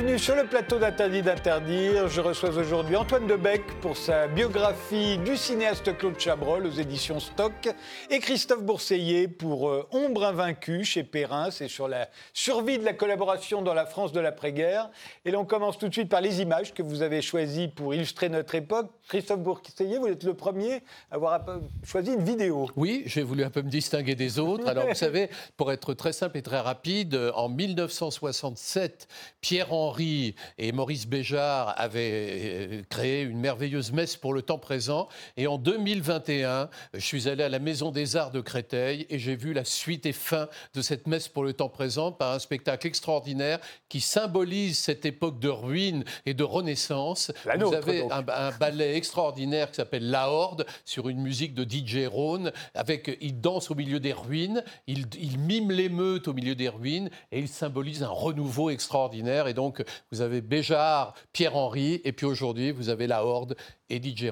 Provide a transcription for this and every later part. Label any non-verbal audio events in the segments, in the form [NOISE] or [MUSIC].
Bienvenue sur le plateau d'Interdit d'interdire. Je reçois aujourd'hui Antoine Debec pour sa biographie du cinéaste Claude Chabrol aux éditions Stock et Christophe Bourseillet pour euh, Ombre invaincue chez Perrin. C'est sur la survie de la collaboration dans la France de l'après-guerre. Et là, on commence tout de suite par les images que vous avez choisies pour illustrer notre époque. Christophe Bourseillet, vous êtes le premier à avoir choisi une vidéo. Oui, j'ai voulu un peu me distinguer des autres. Alors, vous savez, pour être très simple et très rapide, en 1967, Pierre Henry et Maurice Béjart avaient euh, créé une merveilleuse messe pour le temps présent. Et en 2021, je suis allé à la Maison des Arts de Créteil et j'ai vu la suite et fin de cette messe pour le temps présent par un spectacle extraordinaire qui symbolise cette époque de ruine et de renaissance. Vous avez un, ballet extraordinaire qui s'appelle La Horde sur une musique de DJ Rhone. Avec, il danse au milieu des ruines, il, il mime l'émeute au milieu des ruines et il symbolise un renouveau extraordinaire. Et donc, vous avez Béjart, Pierre-Henri, et puis aujourd'hui, vous avez La Horde et DJ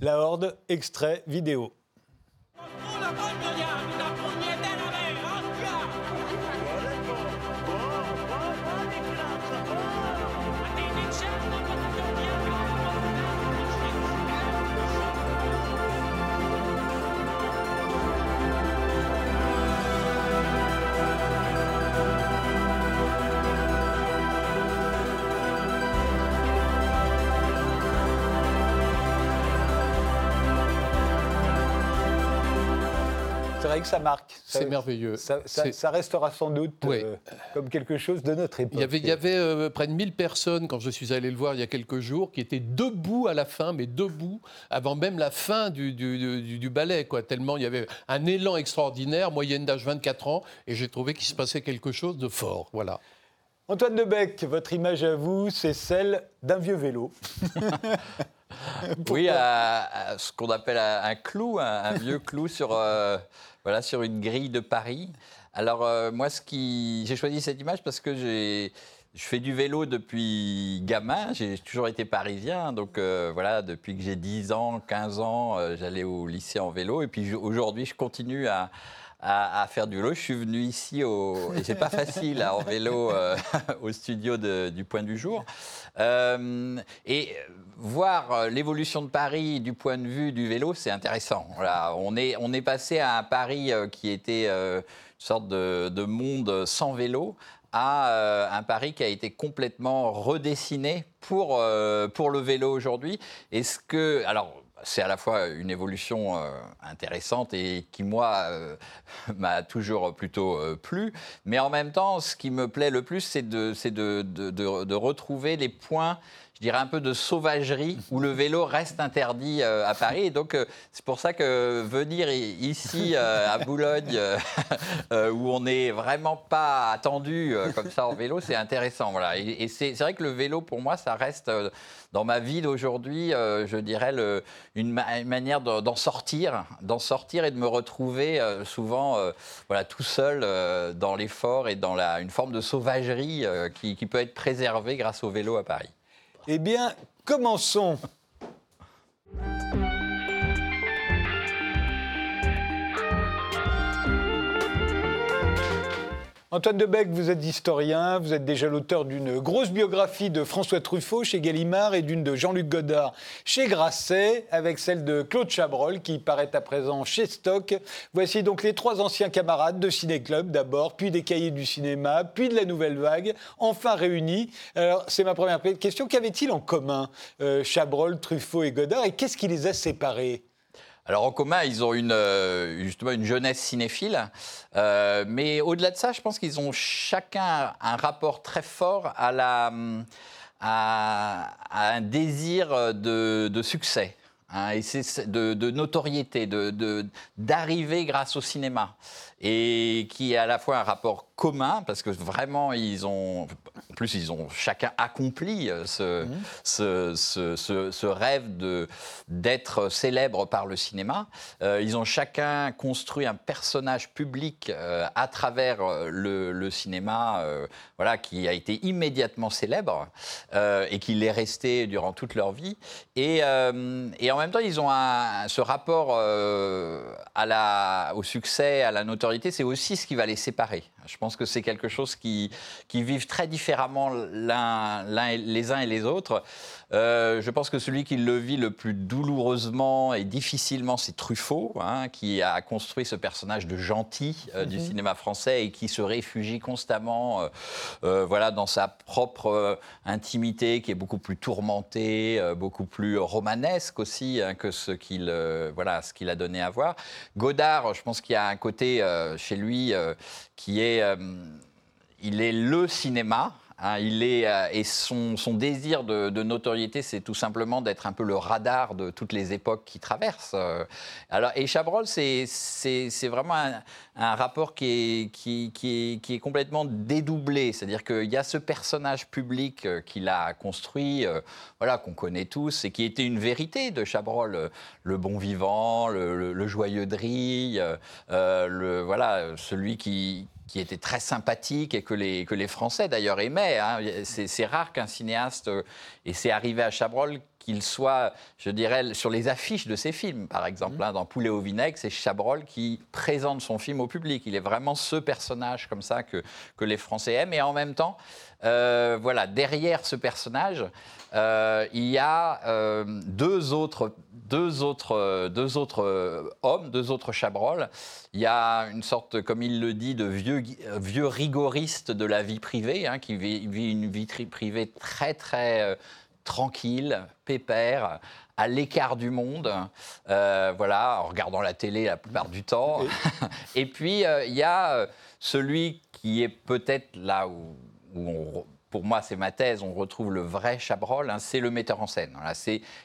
La Horde, extrait vidéo. Que ça marque. C'est merveilleux. Ça, restera sans doute euh, comme quelque chose de notre époque. Il y avait, euh, près de 1000 personnes, quand je suis allé le voir il y a quelques jours, qui étaient debout à la fin, mais debout, avant même la fin du, du, ballet, quoi, tellement il y avait un élan extraordinaire, moyenne d'âge 24 ans, et j'ai trouvé qu'il se passait quelque chose de fort. Voilà. Antoine Debec, votre image à vous, c'est celle d'un vieux vélo. [LAUGHS] oui, à, ce qu'on appelle un, clou, un, vieux clou sur, euh, voilà, sur une grille de Paris. Alors, euh, moi, ce qui... j'ai choisi cette image parce que j'ai. Je fais du vélo depuis gamin, j'ai toujours été parisien, donc euh, voilà, depuis que j'ai 10 ans, 15 ans, euh, j'allais au lycée en vélo, et puis aujourd'hui, je continue à, à, faire du vélo. Je suis venu ici, au... et c'est pas facile en vélo, [LAUGHS] au studio du Point du Jour. et voir euh, l'évolution de Paris du point de vue du vélo, c'est intéressant. on, est, on est passé à un Paris euh, qui était euh, une sorte de, monde sans vélo à un Paris qui a été complètement redessiné pour, pour le vélo aujourd'hui. Est-ce que, alors, c'est à la fois une évolution intéressante et qui, moi, [LAUGHS] m'a toujours plutôt plu. Mais en même temps, ce qui me plaît le plus, c'est de, de, retrouver les points je dirais, un peu de sauvagerie où le vélo reste interdit euh, à Paris. Et donc, euh, c'est pour ça que venir ici, euh, à Boulogne, [LAUGHS] où on n'est vraiment pas attendu comme ça en vélo, c'est intéressant. Et, c'est vrai que le vélo, pour moi, ça reste dans ma vie d'aujourd'hui, je dirais, une, manière d'en sortir, d'en sortir et de me retrouver souvent tout seul dans l'effort et dans une forme de sauvagerie qui peut être préservée grâce au vélo à Paris. Eh bien, commençons. Antoine Debec, vous êtes historien, vous êtes déjà l'auteur d'une grosse biographie de François Truffaut chez Gallimard et d'une de Jean-Luc Godard chez Grasset, avec celle de Claude Chabrol qui paraît à présent chez Stock. Voici donc les trois anciens camarades de Ciné Club d'abord, puis des cahiers du cinéma, puis de la Nouvelle Vague, enfin réunis. Alors c'est ma première question. Qu'avaient-ils en commun, euh, Chabrol, Truffaut et Godard, et qu'est-ce qui les a séparés? Alors en commun, ils ont une, euh, justement une jeunesse cinéphile, euh, mais au-delà de ça, je pense qu'ils ont chacun un rapport très fort à, un désir de, succès. Hein, et de, de, notoriété, d'arriver grâce au cinéma, et qui est à la fois un rapport commun, parce que vraiment, ils ont, en plus, ils ont chacun accompli euh, mmh. ce, ce, ce, ce, rêve d'être célèbre par le cinéma. Euh, ils ont chacun construit un personnage public euh, à travers le, le cinéma, voilà, qui a été immédiatement célèbre et qui l'est resté durant toute leur vie. Et, et en même temps, ils ont un, ce rapport à la, au succès, à la notoriété, c'est aussi ce qui va les séparer. Je pense que c'est quelque chose qui, vivent très différemment les uns et les autres. Euh, je pense que celui qui le vit le plus douloureusement et difficilement, c'est Truffaut, hein, qui a construit ce personnage de gentil euh, du mhm. cinéma français et qui se réfugie constamment euh, voilà, dans sa propre intimité, qui est beaucoup plus tourmentée, beaucoup plus romanesque aussi hein, que ce qu'il voilà, ce qu'il a donné à voir. Godard, je pense qu'il y a un côté chez lui qui est il est le cinéma, Hein, il est, euh, et son, désir de, notoriété, c'est tout simplement d'être un peu le radar de toutes les époques qui traversent. Euh. Alors, et Chabrol, c'est vraiment un, rapport qui est, qui, qui, est, complètement dédoublé. C'est-à-dire qu'il y a ce personnage public euh, qu'il a construit, voilà, qu'on connaît tous, et qui était une vérité de Chabrol, le bon vivant, le, joyeux drille, le, voilà, celui qui, qui était très sympathique et que les, que les Français d'ailleurs aimaient. Hein. C'est rare qu'un cinéaste, euh, et c'est arrivé à Chabrol, qu'il soit, je dirais, sur les affiches de ses films, par exemple. Mmh. Hein, dans Poulet au vinaigre, c'est Chabrol qui présente son film au public. Il est vraiment ce personnage comme ça que, que les Français aiment. Et en même temps, euh, voilà, derrière ce personnage, euh, il y a euh, deux autres, deux autres, deux autres hommes, deux autres Chabrol. Il y a une sorte, comme il le dit, de vieux, vieux rigoriste de la vie privée, hein, qui vit, vit, une vie privée très, très tranquille, pépère, à l'écart du monde, euh, voilà, en regardant la télé la plupart du temps. Et [LAUGHS] puis, euh, il y a euh, celui qui est peut-être là où, pour moi, c'est ma thèse, on retrouve le vrai Chabrol, hein, c'est le metteur en scène. Voilà,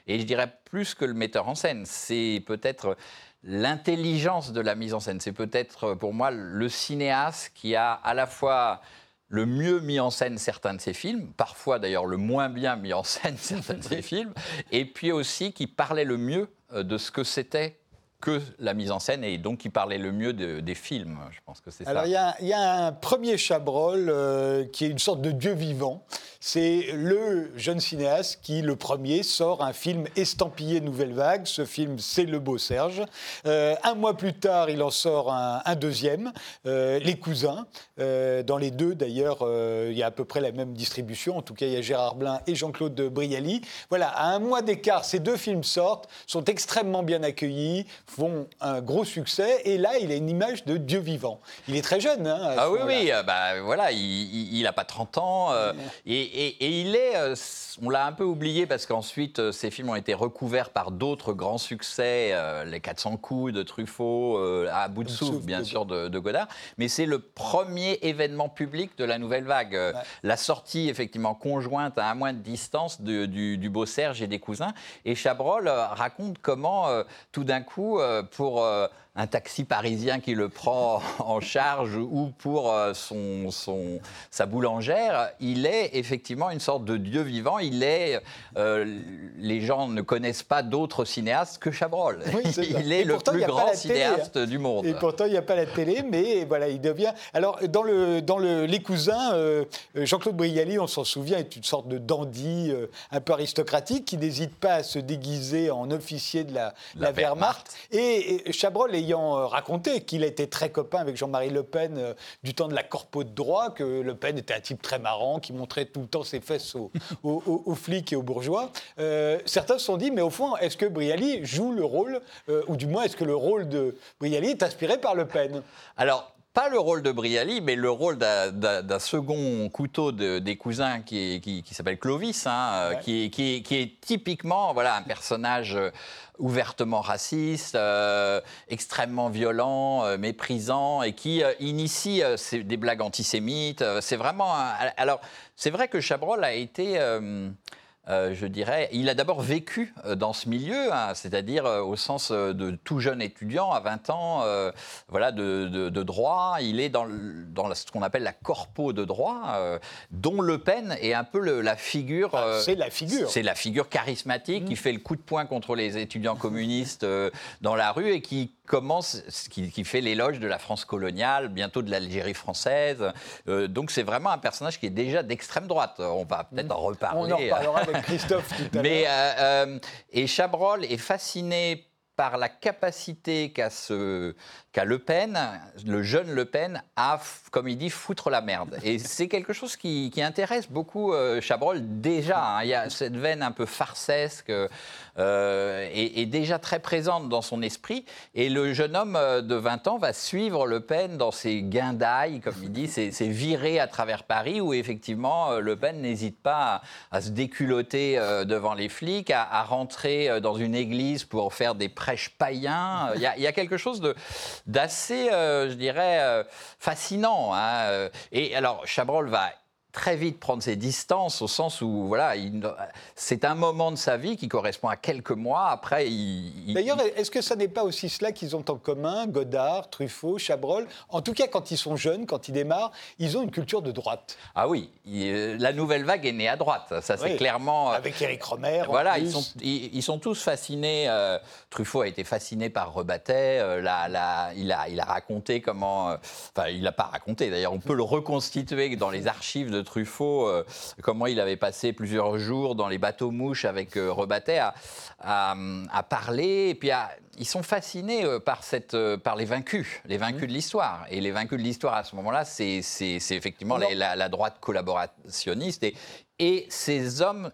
et je dirais plus que le metteur en scène, c'est peut-être l'intelligence de la mise en scène. C'est peut-être pour moi le cinéaste qui a à la fois le mieux mis en scène certains de ses films, parfois d'ailleurs le moins bien mis en [LAUGHS] scène certains de ses films, et puis aussi qui parlait le mieux euh, de ce que c'était que la mise en scène et donc qui parlait le mieux des films. Je pense que c'est ça. Alors il y, a un premier Chabrol euh, qui est une sorte de dieu vivant. C'est le jeune cinéaste qui, le premier, sort un film estampillé Nouvelle Vague. Ce film, c'est Le Beau Serge. Euh, un mois plus tard, il en sort un, deuxième, euh, Les Cousins. dans les deux, d'ailleurs, il y a à peu près la même distribution. En tout cas, il y a Gérard Blin et Jean-Claude Brialy. Voilà, à un mois d'écart, ces deux films sortent, sont extrêmement bien accueillis, font un gros succès. Et là, il a une image de Dieu vivant. Il est très jeune. Hein, ah oui, oui, euh, bah, voilà, il n'a pas 30 ans. Euh, et, il est, euh, on l'a un peu oublié parce qu'ensuite, ces films ont été recouverts par d'autres grands succès, Les 400 coups de Truffaut, à bout de souffle, bien sûr, de, Godard. Mais c'est le premier événement public de la nouvelle vague. La sortie, effectivement, conjointe à un mois de distance du, du, Beau Serge et des cousins. Et Chabrol raconte comment, tout d'un coup, pour euh, un taxi parisien qui le prend [LAUGHS] en charge ou pour euh, son, son, sa boulangère, il est effectivement une sorte de dieu vivant. Il est, euh, les gens ne connaissent pas d'autres cinéastes que Chabrol. [LAUGHS] il est le plus grand cinéaste hein. du monde. Et pourtant, il n'y a pas la télé, mais voilà, il devient. Alors, dans, le, dans le, Les Cousins, Jean-Claude Brialy, on s'en souvient, est une sorte de dandy un peu aristocratique qui n'hésite pas à se déguiser en officier de la, la, Wehrmacht. Et, et Chabrol ayant euh, raconté qu'il était très copain avec Jean-Marie Le Pen euh, du temps de la corpo de droit, que Le Pen était un type très marrant, qui montrait tout le temps ses fesses aux, flics et aux bourgeois. Euh, certains se sont dit, mais au fond, est-ce que Brialy joue le rôle, ou du moins est-ce que le rôle de Brialy est inspiré par Le Pen? Alors, pas le rôle de Brialy, mais le rôle d'un second couteau des cousins qui, qui, s'appelle Clovis, hein, qui, qui, est typiquement voilà, un personnage ouvertement raciste, euh, extrêmement violent, euh, méprisant, et qui euh, initie des blagues antisémites. c'est vraiment. alors, c'est vrai que Chabrol a été euh, je dirais. Il a d'abord vécu euh, dans ce milieu, hein, c'est-à-dire euh, au sens de tout jeune étudiant à 20 ans, voilà, de, droit. Il est dans, dans ce qu'on appelle la corpo de droit, dont Le Pen est un peu la figure. Ah, c'est la figure. C'est la figure charismatique qui mmh. fait le coup de poing contre les étudiants communistes dans la rue et qui commence, qui, qui fait l'éloge de la France coloniale, bientôt de l'Algérie française. donc c'est vraiment un personnage qui est déjà d'extrême droite. On va peut-être en reparler. On en reparlera avec [LAUGHS] Christophe tout à Mais, euh, euh, et Chabrol est fasciné par la capacité qu'a Le Pen, le jeune Le Pen, à, comme il dit, foutre la merde. Et c'est quelque chose qui, qui intéresse beaucoup euh, Chabrol déjà. hein. Il y a cette veine un peu farcesque euh, et déjà très présente dans son esprit. Et le jeune homme euh, de 20 ans va suivre Le Pen dans ses guindailles, comme il dit, ses, virées à travers Paris, où effectivement euh, Le Pen n'hésite pas à, se déculotter euh, devant les flics, à, rentrer dans une église pour faire des prêches païens. Il y a, quelque chose d'assez, je dirais, fascinant. hein. Et alors, Chabrol va très vite prendre ses distances au sens où voilà, il- c'est un moment de sa vie qui correspond à quelques mois. Après, il, il- D'ailleurs, est-ce que ça n'est pas aussi cela qu'ils ont en commun, Godard, Truffaut, Chabrol? En tout cas, quand ils sont jeunes, quand ils démarrent, ils ont une culture de droite. ah oui, il- la nouvelle vague est née à droite. Ça, c'est Oui. clairement. euh, Avec Éric Romer. Voilà, ils sont, ils, ils sont tous fascinés. euh, Truffaut a été fasciné par Rebattet. euh, la- la- il, a, il a raconté comment. euh, Enfin, il n'a pas raconté. D'ailleurs, on peut le reconstituer dans les archives de Truffaut, euh, comment il avait passé plusieurs jours dans les bateaux mouches avec euh, Rebattet à, à, à parler. Et puis, à- ils sont fascinés euh, par, cette, euh, par les vaincus, les vaincus de l'histoire. Et les vaincus de l'histoire, à ce moment-là, c'est effectivement la, droite collaborationniste. Et, et ces hommes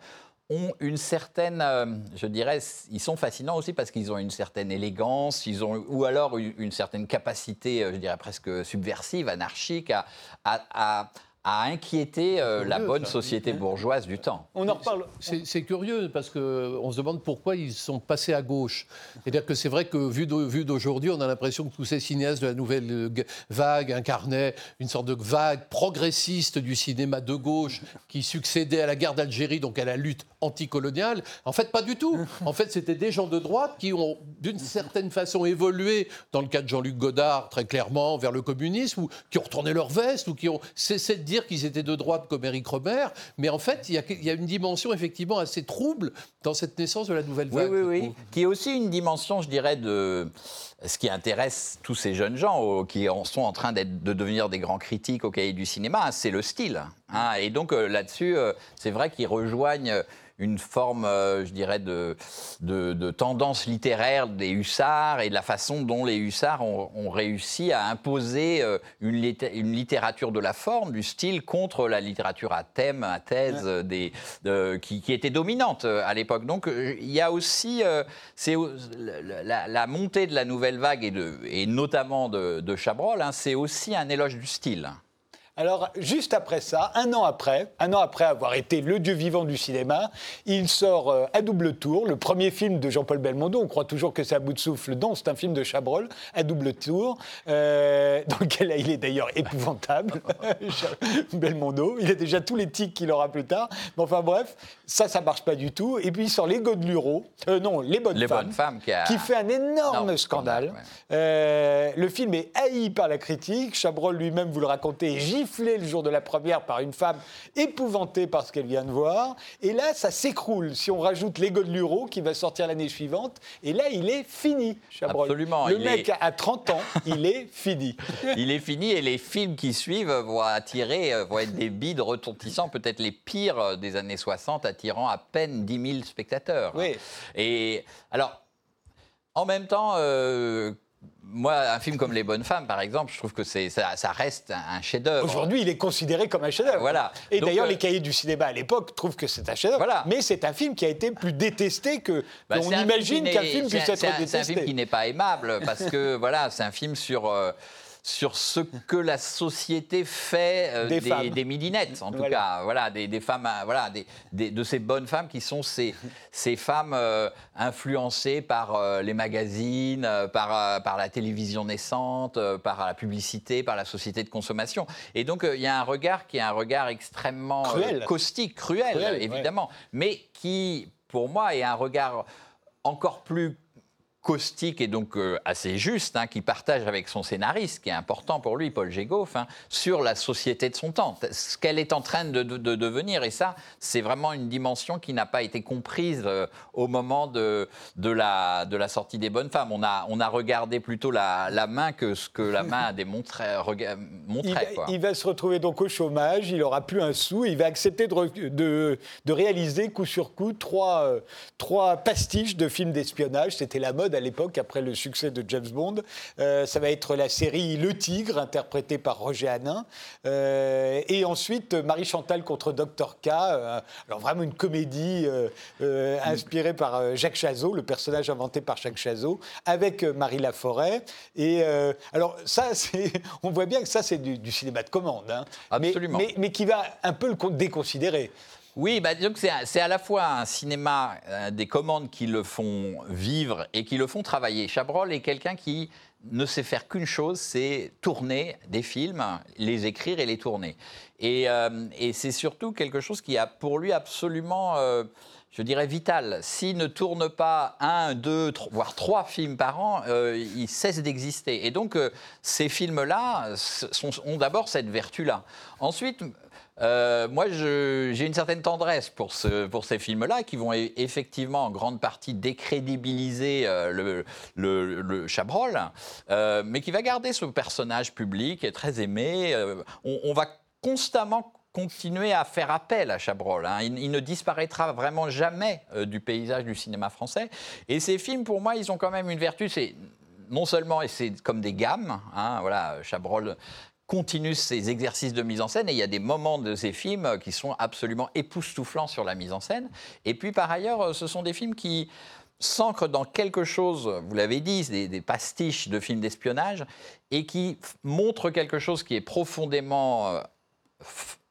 ont une certaine, euh, je dirais, ils sont fascinants aussi parce qu'ils ont une certaine élégance, ils ont, ou alors une, une certaine capacité, je dirais presque subversive, anarchique, à, à- à- à inquiéter euh, la bonne ça. société bourgeoise du temps. On en reparle. C'est curieux parce qu'on se demande pourquoi ils sont passés à gauche. C'est-à-dire que c'est vrai que vu d'au- vu d'aujourd'hui, on a l'impression que tous ces cinéastes de la nouvelle vague incarnaient une sorte de vague progressiste du cinéma de gauche qui succédait à la guerre d'Algérie, donc à la lutte anticoloniale. En fait, pas du tout. En fait, c'était des gens de droite qui ont d'une certaine façon évolué, dans le cas de Jean-Luc Godard, très clairement, vers le communisme, ou qui ont retourné leur veste, ou qui ont cessé de dire qu'ils étaient de droite comme Éric Robert. Mais en fait, il y, a, il y a une dimension effectivement assez trouble dans cette naissance de la nouvelle Oui, vague. oui, oui. trouve. Qui est aussi une dimension, je dirais, de ce qui intéresse tous ces jeunes gens qui en sont en train de devenir des grands critiques au cahier du cinéma, c'est le style. hein. Et donc euh, là-dessus, euh, c'est vrai qu'ils rejoignent une forme, euh, je dirais, de, de, de tendance littéraire des hussards et de la façon dont les hussards ont, ont réussi à imposer euh, une, litté- une littérature de la forme, du style, contre la littérature à thème, à thèse, euh, des, de- qui, qui était dominante à l'époque. Donc il y a aussi, c'est la, montée de la nouvelle vague et, de, et notamment de, de Chabrol, hein, c'est aussi un éloge du style. Alors, juste après ça, un an après, un an après avoir été le dieu vivant du cinéma, il sort euh, à double tour le premier film de Jean-Paul Belmondo. On croit toujours que c'est à bout de souffle. Non, c'est un film de Chabrol, à double tour, euh, dans lequel il est d'ailleurs épouvantable. [LAUGHS] Belmondo, il a déjà tous les tics qu'il aura plus tard. Mais enfin bref, ça, ça marche pas du tout. Et puis il sort Les Godelureaux, euh, non, Les Bonnes Les Femmes, Bonnes Femmes qui a- qui fait un énorme scandale. ouais. Euh, le film est haï par la critique. Chabrol lui-même, vous le racontez, est le jour de la première par une femme épouvantée par ce qu'elle vient de voir. Et là, ça s'écroule. Si on rajoute L'Ego de Luro, qui va sortir l'année suivante, et là, il est fini, Chabrol. Absolument, Le mec est- a 30 ans, il est fini. [LAUGHS] Il est fini et les films qui suivent vont attirer, euh, vont être des bides retentissants, peut-être les pires euh, des années 60, attirant à peine 10 000 spectateurs. Oui. Et alors, en même temps, euh, moi, un film comme Les Bonnes Femmes, par exemple, je trouve que c'est, ça, ça reste un chef-d'œuvre. Aujourd'hui, il est considéré comme un chef-d'œuvre. Voilà. Et d'ailleurs, euh, les cahiers du cinéma à l'époque trouvent que c'est un chef-d'œuvre. Voilà. Mais c'est un film qui a été plus détesté que. Bah, on imagine film qu'un film puisse un- être un- détesté. C'est un film qui n'est pas aimable parce que [LAUGHS] voilà, c'est un film sur. euh, sur ce que la société fait euh, Des des, des midinettes, en tout Voilà. cas, voilà, des, des femmes, euh, voilà, de ces bonnes femmes qui sont ces, ces femmes euh, influencées par euh, les magazines, par, par la télévision naissante, par la publicité, par la société de consommation. Et donc, il y a un regard qui est un regard extrêmement Cruel. caustique, cruel, Cruel, ouais. évidemment, mais qui, pour moi, est un regard encore plus caustique et donc euh, assez juste, hein, qui partage avec son scénariste, qui est important pour lui, Paul Gégoff, hein, sur la société de son temps, ce qu'elle est en train de, de- de devenir. Et ça, c'est vraiment une dimension qui n'a pas été comprise euh, au moment de, de, la, de la sortie des Bonnes Femmes. On a, on a regardé plutôt la, la main que ce que la main a démontré, rega- Il va, quoi. il va se retrouver donc au chômage, il aura plus un sou, il va accepter de, de- de réaliser coup sur coup trois, euh, trois pastiches de films d'espionnage. C'était la mode à l'époque, après le succès de James Bond. Euh, ça va être la série Le Tigre, interprétée par Roger Hanin. Euh, et ensuite, Marie Chantal contre Dr. K. euh, alors vraiment une comédie inspirée par Jacques Chazot, le personnage inventé par Jacques Chazot, avec Marie Laforêt. Et alors ça, [LAUGHS] c'est, on voit bien que ça, c'est du, du cinéma de commande. hein. Mais- Absolument. Mais, mais qui va un peu le con- déconsidérer. Oui, bah, c'est à la fois un cinéma euh, des commandes qui le font vivre et qui le font travailler. Chabrol est quelqu'un qui ne sait faire qu'une chose, c'est tourner des films, les écrire et les tourner. Et, euh, c'est surtout quelque chose qui a pour lui absolument, euh, je dirais, vital. S'il ne tourne pas un, deux, voire trois films par an, il cesse d'exister. Et donc, ces films-là ont d'abord cette vertu-là. Ensuite, euh, moi, j'ai une certaine tendresse pour, ce- pour ces films-là qui vont e- effectivement en grande partie décrédibiliser euh, le, Chabrol, euh, mais qui va garder ce personnage public et très aimé. On, va constamment continuer à faire appel à Chabrol. hein. Il, ne disparaîtra vraiment jamais du paysage du cinéma français. Et ces films, pour moi, ils ont quand même une vertu, c'est non seulement, et c'est comme des gammes, hein, voilà, Chabrol continue ses exercices de mise en scène et il y a des moments de ces films qui sont absolument époustouflants sur la mise en scène. Et puis par ailleurs, euh, ce sont des films qui s'ancrent dans quelque chose, vous l'avez dit, des, pastiches de films d'espionnage et qui montrent quelque chose qui est profondément euh,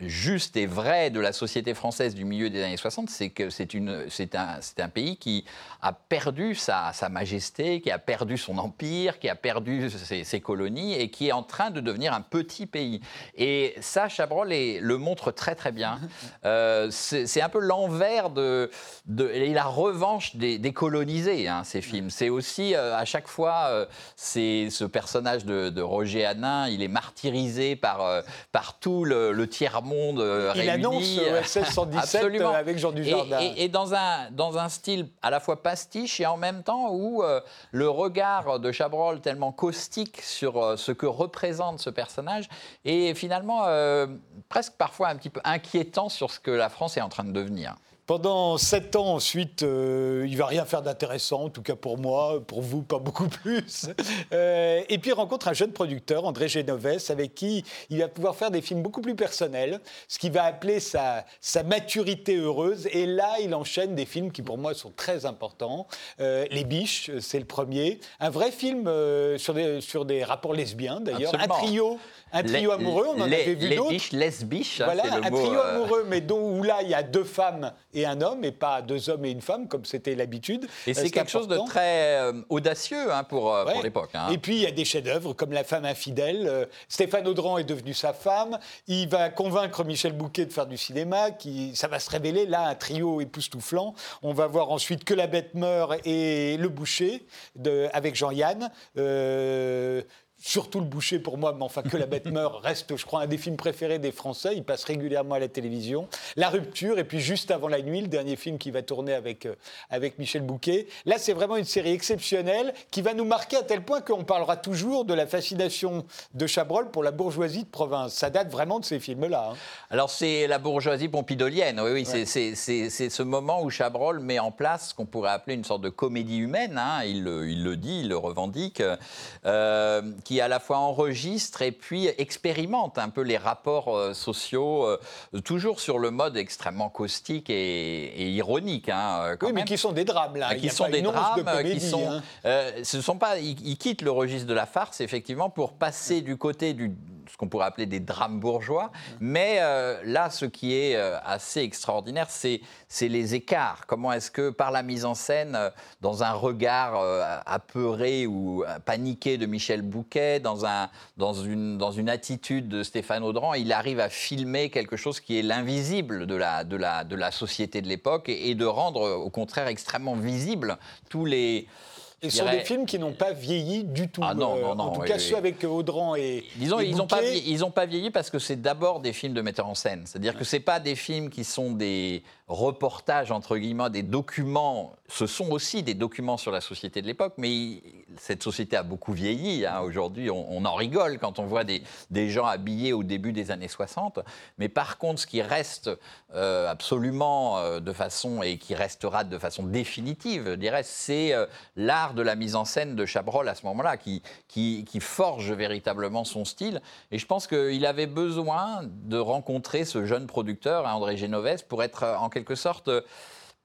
juste et vrai de la société française du milieu des années 60, c'est que c'est une- c'est un, c'est un pays qui a perdu sa, sa majesté, qui a perdu son empire, qui a perdu ses, ses colonies et qui est en train de devenir un petit pays. Et ça, Chabrol est- le montre très très bien. [LAUGHS] Euh, c'est c'est un peu l'envers de, de- et la revanche des, des colonisés, hein, ces films. C'est aussi euh, à chaque fois, euh, c'est ce personnage de, de Roger Hanin, il est martyrisé par, par tout le, le tiers-monde euh, Il annonce euh, OSS 117 Absolument. euh, avec Jean Et, Dujardin. et- et dans, un, dans un style à la fois pastiche et en même temps où euh, le regard de Chabrol tellement caustique sur euh, ce que représente ce personnage est finalement euh, presque parfois un petit peu inquiétant sur ce que la France est en train de devenir. Pendant sept ans ensuite, euh, il va rien faire d'intéressant, en tout cas pour moi, pour vous, pas beaucoup plus. [LAUGHS] Euh, et puis il rencontre un jeune producteur, André Genovès, avec qui il va pouvoir faire des films beaucoup plus personnels, ce qui va appeler sa, sa maturité heureuse. Et là, il enchaîne des films qui pour moi sont très importants. Euh, Les Biches, c'est le premier. Un vrai film euh, sur, des, sur des rapports lesbiens d'ailleurs. Un trio, un trio Les- amoureux, on en les, avait vu les d'autres. biches, lesbiches, hein, Voilà, le un mot. trio euh, amoureux, mais dont, où là, il y a deux femmes et un homme, et pas deux hommes et une femme, comme c'était l'habitude. Et Euh, c'est quelque chose de très euh, audacieux hein, pour, l'époque. hein. Et puis, il y a des chefs-d'œuvre comme La femme infidèle. Stéphane Audran est devenu sa femme. Il va convaincre Michel Bouquet de faire du cinéma. Qui, ça va se révéler, là, un trio époustouflant. On va voir ensuite Que la bête meurt et Le boucher de, avec Jean-Yann. Euh, Surtout le boucher pour moi, mais enfin que la bête meurt [LAUGHS] reste, je crois, un des films préférés des Français. Il passe régulièrement à la télévision. La rupture, et puis juste avant la nuit, le dernier film qui va tourner avec, euh, avec Michel Bouquet. Là, c'est vraiment une série exceptionnelle qui va nous marquer à tel point qu'on parlera toujours de la fascination de Chabrol pour la bourgeoisie de province. Ça date vraiment de ces films-là. hein. Alors c'est la bourgeoisie pompidolienne, oui, oui, c'est- c'est- ce moment où Chabrol met en place ce qu'on pourrait appeler une sorte de comédie humaine, hein, il, le, il le dit, il le revendique, euh, qui à la fois enregistre et puis expérimente un peu les rapports euh, sociaux, euh, toujours sur le mode extrêmement caustique et, et ironique. hein, euh, quand Oui, mais qui sont des drames, là. Qui a sont des drames, de comédie, qui sont. hein. ce sont pas. Ils, ils quittent le registre de la farce, effectivement, pour passer du côté du ce qu'on pourrait appeler des drames bourgeois. Mais euh, là, ce qui est euh, assez extraordinaire, c'est c'est les écarts. Comment est-ce que, par la mise en scène, euh, dans un regard euh, apeuré ou paniqué de Michel Bouquet, dans, un, dans, une, dans une attitude de Stéphane Audran, il arrive à filmer quelque chose qui est l'invisible de la, de, la, de la société de l'époque et, et de rendre, au contraire, extrêmement visible tous les. Et ce sont dirais- des films qui n'ont pas vieilli du tout. Ah non, non, Euh, non, En tout oui, cas, oui. ceux avec Audran et. Disons, et ils n'ont pas, vieilli- ils ont pas vieilli parce que c'est d'abord des films de metteur en scène. C'est-à-dire que c'est pas des films qui sont des reportages entre guillemets, des documents. Ce sont aussi des documents sur la société de l'époque, mais cette société a beaucoup vieilli. hein. Aujourd'hui, on, en rigole quand on voit des, des gens habillés au début des années 60. Mais par contre, ce qui reste euh, absolument euh, de façon et qui restera de façon définitive, je dirais, c'est euh, l'art de la mise en scène de Chabrol à ce moment-là, qui, qui, forge véritablement son style. Et je pense qu'il avait besoin de rencontrer ce jeune producteur, hein, André Genovès, pour être quelque sorte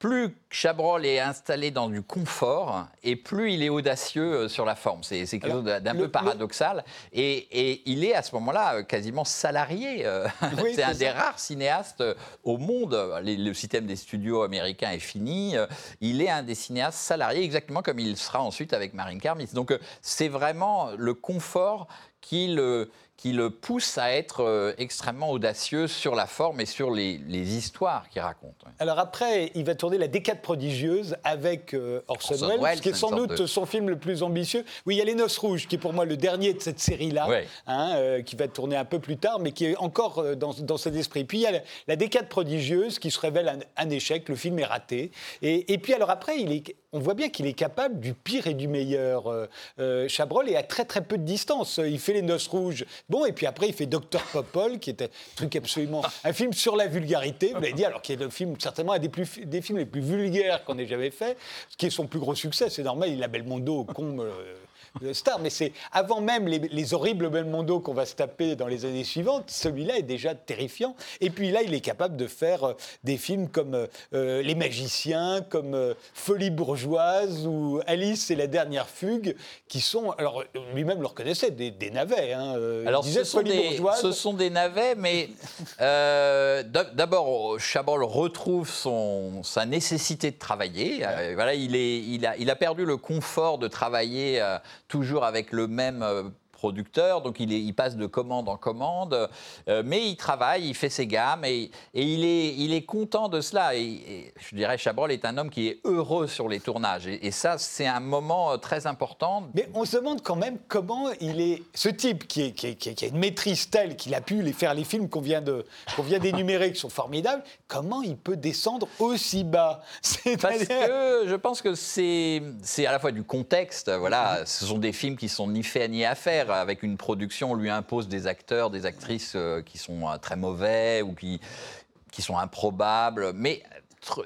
plus Chabrol est installé dans du confort et plus il est audacieux euh, sur la forme. C'est quelque chose d'un peu paradoxal. Et, il est à ce moment-là euh, quasiment salarié. Euh, [LAUGHS] c'est un des rares cinéastes au monde. Le système des studios américains est fini. Il est un des cinéastes salariés, exactement comme il sera ensuite avec Marine Karmitz. Donc c'est vraiment le confort qui le, qui le pousse à être euh, extrêmement audacieux sur la forme et sur les, histoires qu'il raconte. Alors après, il va tourner La Décade prodigieuse avec euh, Orson, Welles, qui est sans doute son film le plus ambitieux. Oui, il y a Les Noces Rouges, qui est pour moi le dernier de cette série-là, hein, euh, qui va tourner un peu plus tard, mais qui est encore dans, dans, cet esprit. Puis il y a La, Décade prodigieuse, qui se révèle un, échec, le film est raté. Et, et puis alors après, il est on voit bien qu'il est capable du pire et du meilleur. Euh, euh, Chabrol est à très très peu de distance. Il fait Les Noces Rouges. Bon, et puis après, il fait Docteur Popol, qui est un truc absolument. Un film sur la vulgarité, vous l'avez dit, alors qui est le film, certainement un des, plus, des films les plus vulgaires qu'on ait jamais fait, ce qui est son plus gros succès. C'est normal, il a Belmondo. Euh, [LAUGHS] star. Mais c'est avant même les, horribles Belmondo qu'on va se taper dans les années suivantes, celui-là est déjà terrifiant. Et puis là, il est capable de faire euh, des films comme euh, euh, Les Magiciens, comme Folie bourgeoise ou Alice et la dernière fugue, qui sont, alors lui-même le reconnaissait, des, navets. Hein. alors ce sont, des, ce sont, des, navets, mais d'abord, Chabrol retrouve son, sa nécessité de travailler. voilà, il, est, il, a, il a perdu le confort de travailler toujours avec le même euh, producteur, donc il, est, il, passe de commande en commande, euh, mais il travaille, il fait ses gammes et, et il, est, il, est, content de cela. Et, je dirais, Chabrol est un homme qui est heureux sur les tournages. Et, ça, c'est un moment euh, très important. Mais on se demande quand même comment il est. Ce type qui, est, qui, qui a une maîtrise telle qu'il a pu les faire les films qu'on vient d'énumérer, qui sont formidables, comment il peut descendre aussi bas? [LAUGHS] Parce que je pense que c'est à la fois du contexte. Voilà, ce sont des films qui sont ni faits ni à faire avec une production, on lui impose des acteurs, des actrices euh, qui sont euh, très mauvais ou qui, qui sont improbables. Mais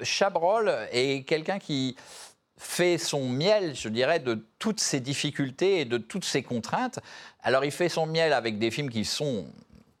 Chabrol est quelqu'un qui fait son miel, je dirais, de toutes ces difficultés et de toutes ces contraintes. Alors il fait son miel avec des films qui sont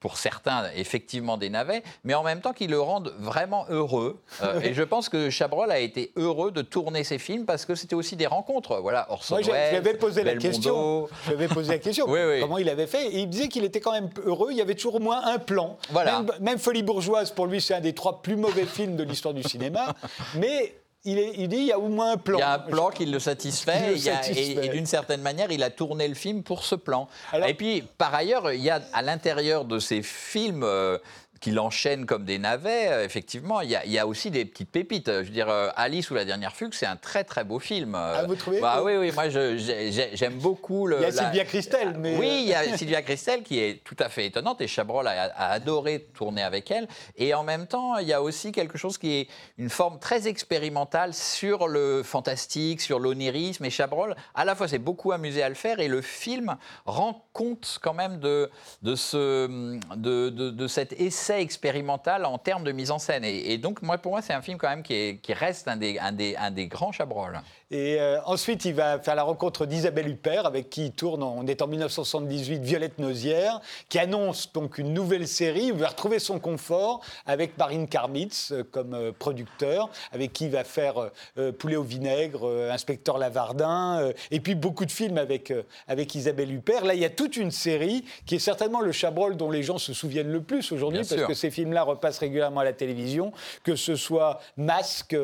pour certains, effectivement, des navets, mais en même temps qui le rendent vraiment heureux. Euh, [LAUGHS] et je pense que Chabrol a été heureux de tourner ses films parce que c'était aussi des rencontres. Voilà, Orson Welles, j'avais posé la question. J'avais posé la question. Comment il avait fait Et il disait qu'il était quand même heureux. Il y avait toujours au moins un plan. Voilà. Même, même Folie bourgeoise, pour lui, c'est un des trois plus mauvais films de l'histoire du cinéma. [LAUGHS] Mais il, dit il y a au moins un plan. Il y a un plan qui le satisfait, et, d'une certaine manière, il a tourné le film pour ce plan. et puis, par ailleurs, il y a à l'intérieur de ces films, euh, qu'il enchaîne comme des navets, euh, effectivement, il y, a, aussi des petites pépites. Je veux dire, euh, Alice ou la dernière fugue, c'est un très très beau film. Ah, vous trouvez bah, Oui, oui, moi j'aime beaucoup. Le, il y a Sylvia Christel. Mais... Oui, il y a [LAUGHS] Sylvia Christel qui est tout à fait étonnante et Chabrol a, adoré tourner avec elle. Et en même temps, il y a aussi quelque chose qui est une forme très expérimentale sur le fantastique, sur l'onirisme. Et Chabrol, à la fois, s'est beaucoup amusé à le faire et le film rend compte quand même de, de, ce, de, de cet essai expérimental en termes de mise en scène. Et, donc, moi, pour moi, c'est un film quand même qui, qui reste un des, un des, un des grands Chabrol. Et euh, ensuite, il va faire la rencontre d'Isabelle Huppert, avec qui il tourne, on est en 1978, Violette Nozière, qui annonce donc une nouvelle série. Il va retrouver son confort avec Marine Karmitz euh, comme euh, producteur, avec qui il va faire Poulet au vinaigre, Inspecteur Lavardin, et puis beaucoup de films avec, avec Isabelle Huppert. Là, il y a toute une série qui est certainement le Chabrol dont les gens se souviennent le plus aujourd'hui, parce que ces films-là repassent régulièrement à la télévision, que ce soit Masque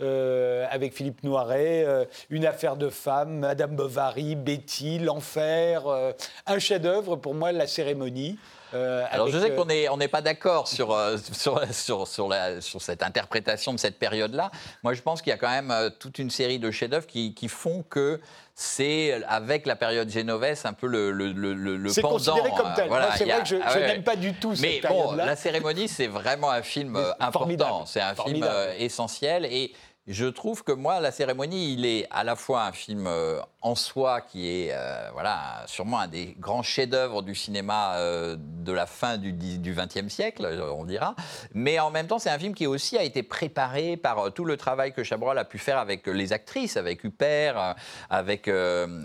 avec Philippe Noiret, euh, une affaire de femme, Madame Bovary, Betty, L'Enfer, euh, un chef-d'œuvre pour moi, La cérémonie. Euh, Alors je sais qu'on n'est on n'est pas d'accord sur, [LAUGHS] sur, sur, sur, la, sur, cette interprétation de cette période-là. Moi je pense qu'il y a quand même toute une série de chefs-d'œuvre qui, qui, font que c'est avec la période génovese un peu le, le, le, le C'est considéré comme tel. c'est vrai que je, ah n'aime pas du tout Mais cette bon, La cérémonie, c'est vraiment un film important. C'est un film essentiel et je trouve que moi, La cérémonie, il est à la fois un film euh, en soi qui est euh, voilà, sûrement un des grands chefs-d'œuvre du cinéma euh, de la fin du XXe siècle, on dira, mais en même temps, c'est un film qui aussi a été préparé par tout le travail que Chabrol a pu faire avec les actrices, avec Huppert, avec,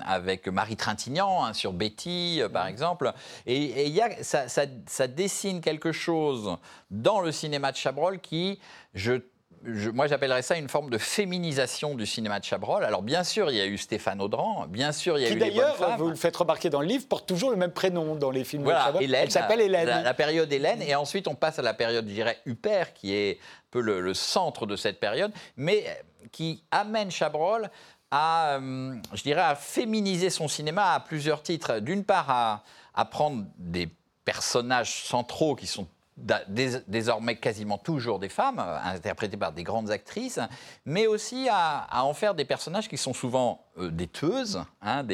avec Marie Trintignant hein, sur Betty, par exemple. Et, y a, ça, ça, ça dessine quelque chose dans le cinéma de Chabrol qui, je moi j'appellerais ça une forme de féminisation du cinéma de Chabrol. Alors bien sûr, il y a eu Stéphane Audran, bien sûr, il y a eu d'ailleurs, vous le faites remarquer dans le livre, porte toujours le même prénom dans les films de Chabrol. Elle s'appelle Hélène. La, période Hélène, et ensuite on passe à la période, je dirais, Huppert, qui est un peu le, centre de cette période, mais qui amène Chabrol à, euh, je dirais, à féminiser son cinéma à plusieurs titres. D'une part, à, à prendre des personnages centraux qui sont désormais quasiment toujours des femmes, euh, interprétées par des grandes actrices, mais aussi à, en faire des personnages qui sont souvent euh, des tueuses, hein,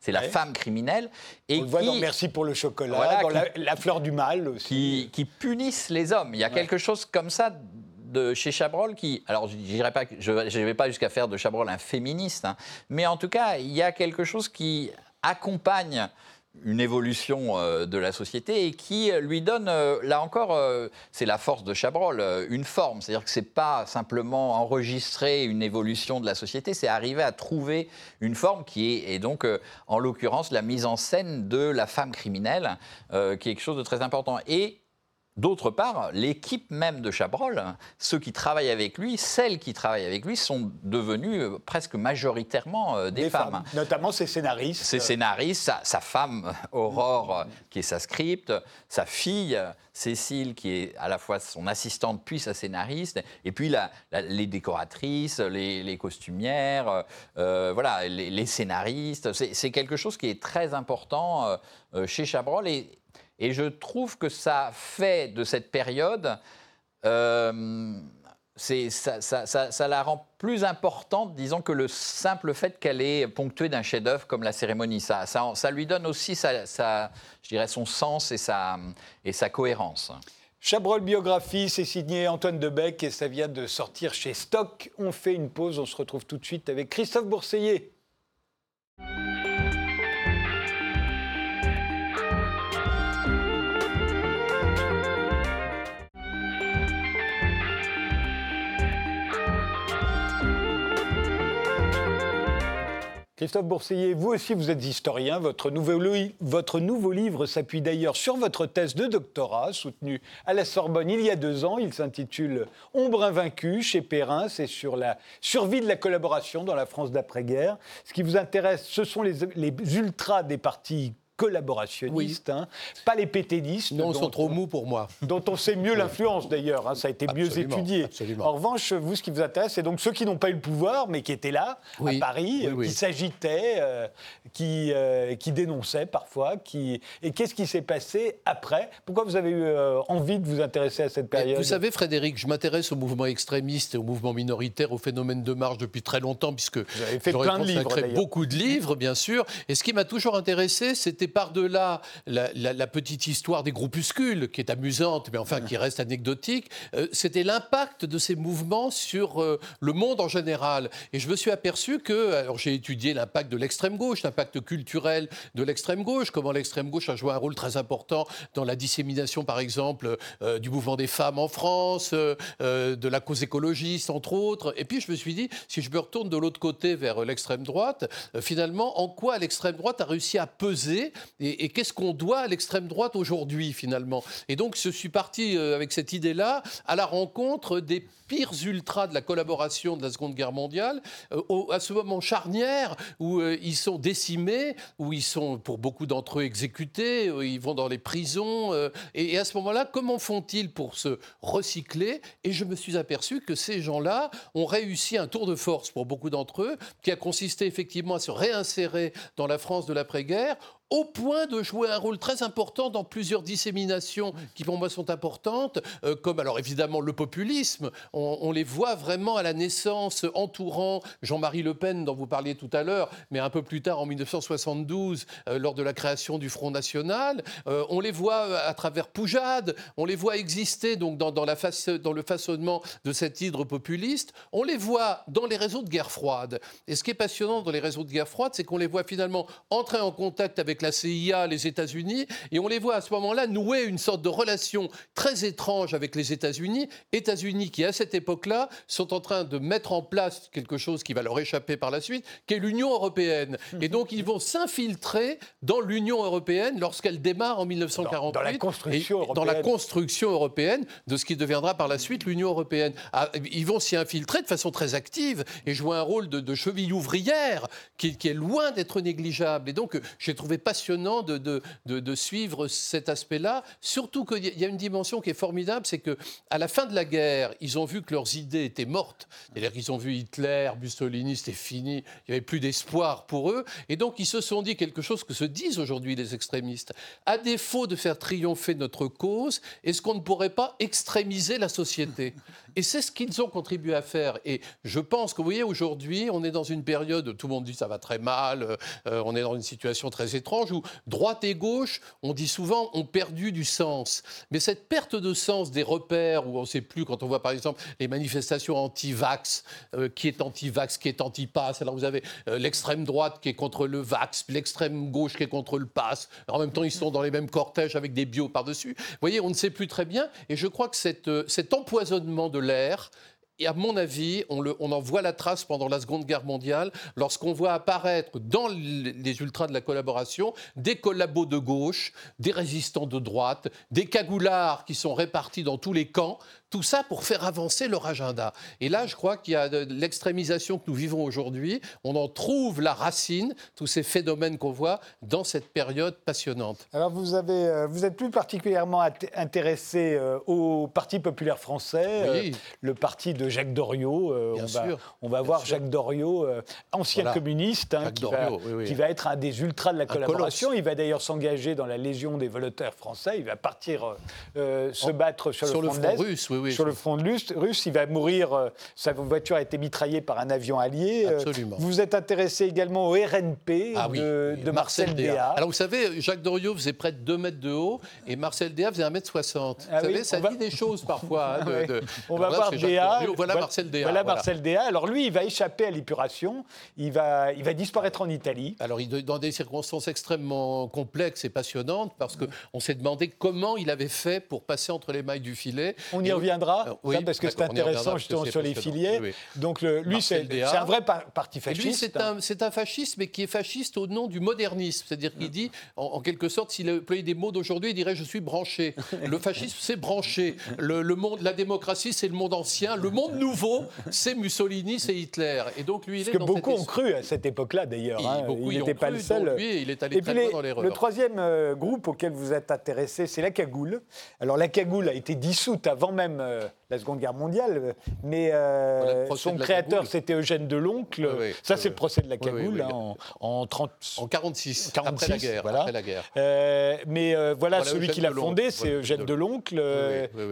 c'est la femme criminelle. Et On voit dans Merci pour le chocolat, dans la, fleur du mal aussi. Qui, punissent les hommes. Il y a quelque chose comme ça de chez Chabrol qui, alors je pas, je ne vais pas jusqu'à faire de Chabrol un féministe, hein, mais en tout cas, il y a quelque chose qui accompagne une évolution euh, de la société et qui lui donne, euh, là encore, euh, c'est la force de Chabrol, une forme. C'est-à-dire que ce n'est pas simplement enregistrer une évolution de la société, c'est arriver à trouver une forme qui est, donc, en l'occurrence, la mise en scène de la femme criminelle, qui est quelque chose de très important. Et D'autre part, l'équipe même de Chabrol, ceux qui travaillent avec lui, celles qui travaillent avec lui, sont devenues euh, presque majoritairement euh, des, femmes. Notamment ses scénaristes. Ses scénaristes, sa, femme Aurore, qui est sa script, sa fille Cécile, qui est à la fois son assistante puis sa scénariste, et puis les décoratrices, les, costumières, euh, voilà, les, scénaristes. C'est quelque chose qui est très important chez Chabrol. Et, et je trouve que ça fait de cette période, euh, ça, la rend plus importante, disons, que le simple fait qu'elle est ponctuée d'un chef-d'œuvre comme la cérémonie. Ça, lui donne aussi, je dirais, son sens et sa, et sa cohérence. Chabrol biographie, c'est signé Antoine Debec et ça vient de sortir chez Stock. On fait une pause, on se retrouve tout de suite avec Christophe Bourseiller. Christophe Bourseiller, vous aussi vous êtes historien. Votre nouveau, livre s'appuie d'ailleurs sur votre thèse de doctorat soutenue à la Sorbonne il y a deux ans. Il s'intitule Ombre invaincue chez Perrin. C'est sur la survie de la collaboration dans la France d'après-guerre. Ce qui vous intéresse, ce sont les, les ultras des partis collaborationnistes, hein, pas les péténistes. Non, ils sont trop mous pour moi. Dont on sait mieux l'influence d'ailleurs, hein, ça a été mieux étudié. En revanche, vous, ce qui vous intéresse, c'est donc ceux qui n'ont pas eu le pouvoir, mais qui étaient là, à Paris, qui s'agitaient, euh, qui, euh, qui dénonçaient parfois. Qui... Et qu'est-ce qui s'est passé après? Pourquoi vous avez eu euh, envie de vous intéresser à cette période? Vous savez, Frédéric, je m'intéresse au mouvement extrémiste et au mouvement minoritaire, au phénomène de marche depuis très longtemps, puisque j'aurais consacré beaucoup de livres, bien sûr. Et ce qui m'a toujours intéressé, c'était par-delà la, petite histoire des groupuscules, qui est amusante, mais enfin qui reste anecdotique, euh, c'était l'impact de ces mouvements sur euh, le monde en général. Et je me suis aperçu que, alors j'ai étudié l'impact de l'extrême gauche, l'impact culturel de l'extrême gauche, comment l'extrême gauche a joué un rôle très important dans la dissémination, par exemple, euh, du mouvement des femmes en France, de la cause écologiste, entre autres. Et puis je me suis dit, si je me retourne de l'autre côté vers l'extrême droite, finalement, en quoi l'extrême droite a réussi à peser et, qu'est-ce qu'on doit à l'extrême droite aujourd'hui, finalement? Et donc, je suis parti euh, avec cette idée-là à la rencontre des pires ultras de la collaboration de la Seconde Guerre mondiale, euh, à ce moment charnière où euh, ils sont décimés, où ils sont, pour beaucoup d'entre eux, exécutés, ils vont dans les prisons. et, et, à ce moment-là, comment font-ils pour se recycler? Et je me suis aperçu que ces gens-là ont réussi un tour de force pour beaucoup d'entre eux, qui a consisté effectivement à se réinsérer dans la France de l'après-guerre au point de jouer un rôle très important dans plusieurs disséminations qui pour moi sont importantes, euh, comme alors évidemment le populisme. On, les voit vraiment à la naissance entourant Jean-Marie Le Pen dont vous parliez tout à l'heure, mais un peu plus tard en 1972 euh, lors de la création du Front National. Euh, on les voit à travers Poujade, on les voit exister donc dans, la face, dans le façonnement de cette hydre populiste. On les voit dans les réseaux de guerre froide. Et ce qui est passionnant dans les réseaux de guerre froide, c'est qu'on les voit finalement entrer en contact avec la CIA, les États-Unis, et on les voit à ce moment-là nouer une sorte de relation très étrange avec les États-Unis. États-Unis qui, à cette époque-là, sont en train de mettre en place quelque chose qui va leur échapper par la suite, qui est l'Union européenne. Mhm. Et donc, ils vont s'infiltrer dans l'Union européenne lorsqu'elle démarre en 1948. Dans, la construction européenne. Dans la construction européenne de ce qui deviendra par la suite l'Union européenne. Ah, ils vont s'y infiltrer de façon très active et jouer un rôle de, cheville ouvrière qui, qui est loin d'être négligeable. Et donc, j'ai trouvé passionnant de, suivre cet aspect-là. Surtout qu'il y a une dimension qui est formidable, c'est que à la fin de la guerre, ils ont vu que leurs idées étaient mortes. C'est-à-dire qu'ils ont vu Hitler, Mussolini, c'était fini. Il n'y avait plus d'espoir pour eux. Et donc, ils se sont dit quelque chose que se disent aujourd'hui les extrémistes. À défaut de faire triompher notre cause, est-ce qu'on ne pourrait pas extrémiser la société? Et c'est ce qu'ils ont contribué à faire. Et je pense que, vous voyez, aujourd'hui, on est dans une période, où tout le monde dit ça va très mal, euh, on est dans une situation très étrange où droite et gauche, on dit souvent, ont perdu du sens. Mais cette perte de sens des repères, où on ne sait plus, quand on voit par exemple les manifestations anti-vax, euh, qui est anti-vax, qui est anti-pass, alors vous avez euh, l'extrême droite qui est contre le vax, l'extrême gauche qui est contre le pass, en même temps ils sont dans les mêmes cortèges avec des bio par-dessus. Vous voyez, on ne sait plus très bien, et je crois que cette, cet empoisonnement de l'air et à mon avis, on, en voit la trace pendant la Seconde Guerre mondiale, lorsqu'on voit apparaître dans les ultras de la collaboration des collabos de gauche, des résistants de droite, des cagoulards qui sont répartis dans tous les camps, tout ça pour faire avancer leur agenda. Et là, je crois qu'il y a l'extrémisation que nous vivons aujourd'hui. On en trouve la racine, tous ces phénomènes qu'on voit dans cette période passionnante. Alors, vous, avez, euh, vous êtes plus particulièrement intéressé euh, au Parti populaire français, euh, le parti de Jacques Doriot. on, va, on va voir Jacques Doriot, ancien communiste, hein, qui, va, qui, va, être un des ultras de la collaboration. Il va d'ailleurs s'engager dans la Légion des volontaires français. Il va partir se battre sur, sur le front, russe sur le front russe. Il va mourir, euh, sa voiture a été mitraillée par un avion allié. Euh, Absolument. Vous êtes intéressé également au RNP ah de, Marcel, Déa. Alors vous savez, Jacques Doriot faisait près de 2 mètres de haut et Marcel Déa faisait 1 mètre 60. Ah vous savez, ça dit des choses parfois. Hein, [LAUGHS] on va voir Déa. Voilà, Marcel Déa. Voilà, Marcel Déa. Alors lui, il va échapper à l'épuration. Il va, il va disparaître en Italie. Alors dans des circonstances extrêmement complexes et passionnantes parce qu'on s'est demandé comment il avait fait pour passer entre les mailles du filet. On y revient euh, parce que c'est intéressant justement sur les filiers. Donc lui, c'est un vrai parti fasciste. Lui, c'est un, fasciste, mais qui est fasciste au nom du modernisme. C'est-à-dire qu'il dit, en, quelque sorte, s'il employait des mots d'aujourd'hui, il dirait je suis branché. [LAUGHS] Le fascisme, c'est branché. Le, monde, la démocratie, c'est le monde ancien. Le monde nouveau, c'est Mussolini, c'est Hitler. Et donc lui, il est que beaucoup ont cru à cette époque-là, d'ailleurs. il n'était pas le seul. Lui, il est allé très loin dans l'erreur. Le troisième euh, groupe auquel vous êtes intéressé, c'est la cagoule. Alors la cagoule a été dissoute avant même euh, la Seconde Guerre mondiale, mais euh, son créateur, c'était Eugène Deloncle. ça, c'est le procès de la cagoule hein, en, 30... en 46, 46, après la guerre. Voilà. la guerre. Euh, mais euh, voilà, celui qui l'a fondé, c'est Eugène Deloncle.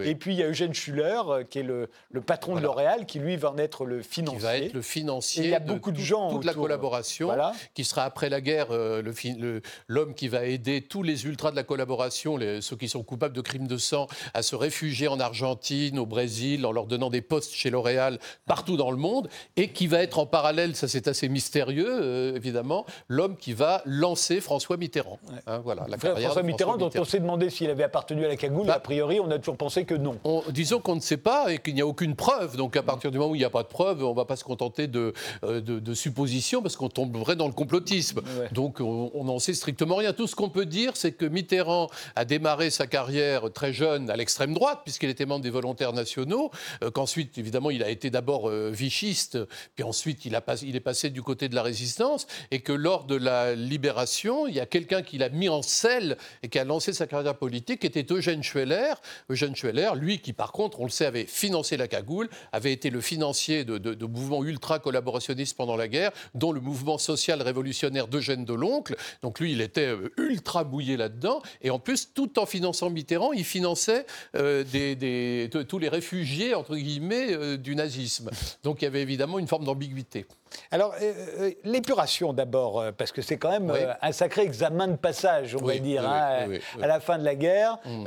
et puis, il y a Eugène Schuller, qui est le, patron de L'Oréal, qui lui va en être le financier. Qui va être le financier. il y a beaucoup de, gens. Toute la collaboration, qui sera après la guerre l'homme qui va aider tous les ultras de la collaboration, les, ceux qui sont coupables de crimes de sang, à se réfugier en Argentine, au Brésil en leur donnant des postes chez L'Oréal partout dans le monde, et qui va être en parallèle, ça c'est assez mystérieux euh, évidemment, l'homme qui va lancer François Mitterrand. Hein, voilà, la François, Mitterrand, dont on s'est demandé s'il avait appartenu à la cagoule, bah, a priori on a toujours pensé que non. disons qu'on ne sait pas et qu'il n'y a aucune preuve, donc à partir du moment où il n'y a pas de preuve, on ne va pas se contenter de, euh, de, suppositions parce qu'on tomberait dans le complotisme. Donc on n'en sait strictement rien. Tout ce qu'on peut dire, c'est que Mitterrand a démarré sa carrière très jeune à l'extrême droite, puisqu'il était membre des volontaires volontaires nationaux, euh, qu'ensuite, évidemment, il a été d'abord euh, vichiste, puis ensuite, il, a il est passé du côté de la résistance, et que lors de la libération, il y a quelqu'un qui l'a mis en selle et qui a lancé sa carrière politique, qui était Eugène Schweller. Eugène Schweller, lui, qui par contre, on le sait, avait financé la cagoule, avait été le financier de, de mouvements ultra-collaborationnistes pendant la guerre, dont le mouvement social révolutionnaire d'Eugène Deloncle. Donc lui, il était euh, ultra bouillé là-dedans. Et en plus, tout en finançant Mitterrand, il finançait euh, des, tous les réfugiés, entre guillemets, euh, du nazisme. Donc il y avait évidemment une forme d'ambiguïté. Alors, l'épuration d'abord, parce que c'est quand même un sacré examen de passage, on va dire. Hein, à la fin de la guerre, mm.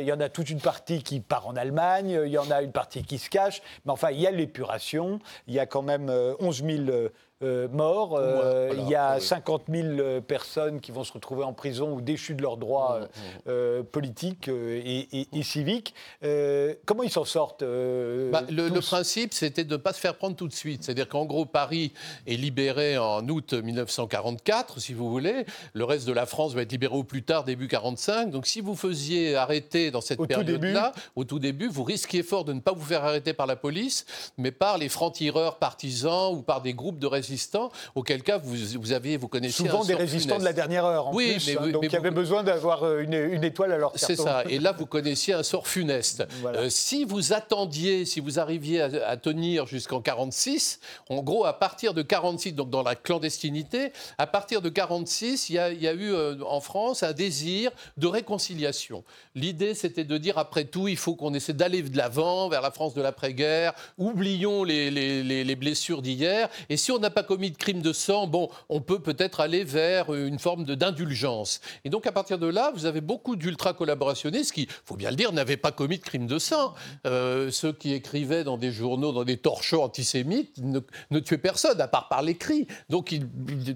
il y en a toute une partie qui part en Allemagne, il y en a une partie qui se cache, mais enfin, il y a l'épuration, il y a quand même 11 000 euh, morts. Euh, il y a 50 000 euh, personnes qui vont se retrouver en prison ou déchues de leurs droits mmh, mmh. politiques et, civiques. comment ils s'en sortent bah, le, principe, c'était de ne pas se faire prendre tout de suite. C'est-à-dire qu'en gros, Paris est libéré en août 1944, si vous voulez. Le reste de la France va être libéré au plus tard, début 45. Donc si vous faisiez arrêter dans cette période-là, au tout début, vous risquiez fort de ne pas vous faire arrêter par la police, mais par les francs-tireurs partisans ou par des groupes de résistance résistants, auquel cas vous, vous aviez, vous connaissez souvent des résistants de la dernière heure. En oui, plus, mais, hein, donc il y avait besoin d'avoir euh, une, étoile à leur carton. C'est ça. Et là, [LAUGHS] vous connaissiez un sort funeste. Euh, si vous attendiez, si vous arriviez à, tenir jusqu'en 46, en gros, à partir de 46, donc dans la clandestinité, à partir de 46, il y a, il y a eu euh, en France un désir de réconciliation. L'idée, c'était de dire après tout, il faut qu'on essaie d'aller de l'avant vers la France de l'après-guerre. Oublions les, les, les blessures d'hier. Et si on n'a pas commis de crime de sang, bon, on peut peut-être aller vers une forme d'indulgence. Et donc, à partir de là, vous avez beaucoup d'ultra-collaborationnistes qui, faut bien le dire, n'avaient pas commis de crime de sang. Euh, ceux qui écrivaient dans des journaux, dans des torchons antisémites, ne, tuaient personne, à part par l'écrit. Donc,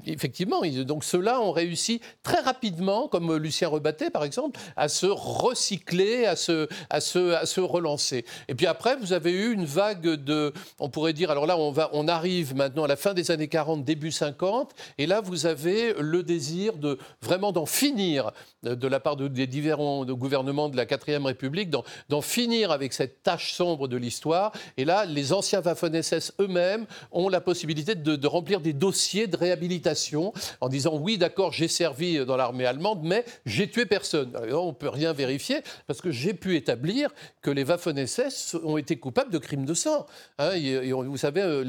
effectivement, donc ceux-là ont réussi très rapidement, comme Lucien Rebatté, par exemple, à se recycler, à se, à se, à se relancer. Et puis après, vous avez eu une vague de, on pourrait dire, alors là, on, va, on arrive maintenant à la fin des années 40, début 50. Et là, vous avez le désir de vraiment d'en finir euh, de la part des différents gouvernements de la 4ème République, d'en finir avec cette tâche sombre de l'histoire. Et là, les anciens Waffen-SS eux-mêmes ont la possibilité de, remplir des dossiers de réhabilitation en disant oui, d'accord, j'ai servi dans l'armée allemande, mais j'ai tué personne. on ne peut rien vérifier parce que j'ai pu établir que les Waffen-SS ont été coupables de crimes de sang. Hein, vous savez, euh,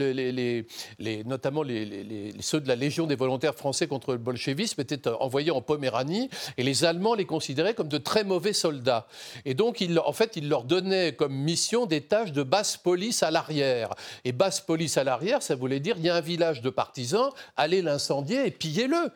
les, notamment ceux de la Légion des volontaires français contre le bolchevisme étaient euh, envoyés en Poméranie et les Allemands les considéraient comme de très mauvais soldats. Et donc, en fait, ils leur donnaient comme mission des tâches de basse police à l'arrière. Et basse police à l'arrière, ça voulait dire il y a un village de partisans, allez l'incendier et pillez-le.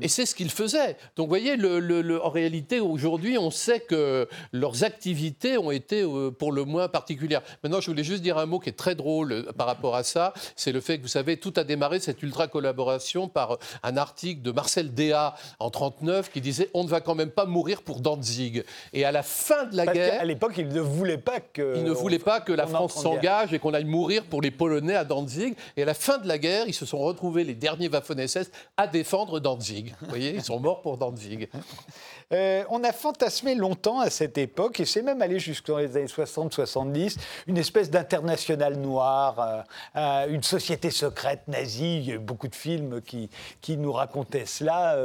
Et c'est ce qu'ils faisaient. Donc, vous voyez, le, en réalité, aujourd'hui, on sait que leurs activités ont été euh, pour le moins particulières. Maintenant, je voulais juste dire un mot qui est très drôle euh, par rapport à ça. C'est le fait que, vous savez, tout a démarré, cette ultra-collaboration, par un article de Marcel Déat en 1939 qui disait On ne va quand même pas mourir pour Danzig. Et à la fin de la Parce guerre. À l'époque, il ne voulait pas que. Il ne voulait pas que la France s'engage et qu'on aille mourir pour les Polonais à Danzig. Et à la fin de la guerre, ils se sont retrouvés, les derniers Waffen-SS, à défendre Danzig. Vous voyez, ils sont morts pour Danzig. Euh, on a fantasmé longtemps à cette époque, et c'est même allé jusqu'aux les années 60-70, une espèce d'international noir, euh, euh, une société secrète nazie. Il y a eu beaucoup de films qui, qui nous racontaient cela.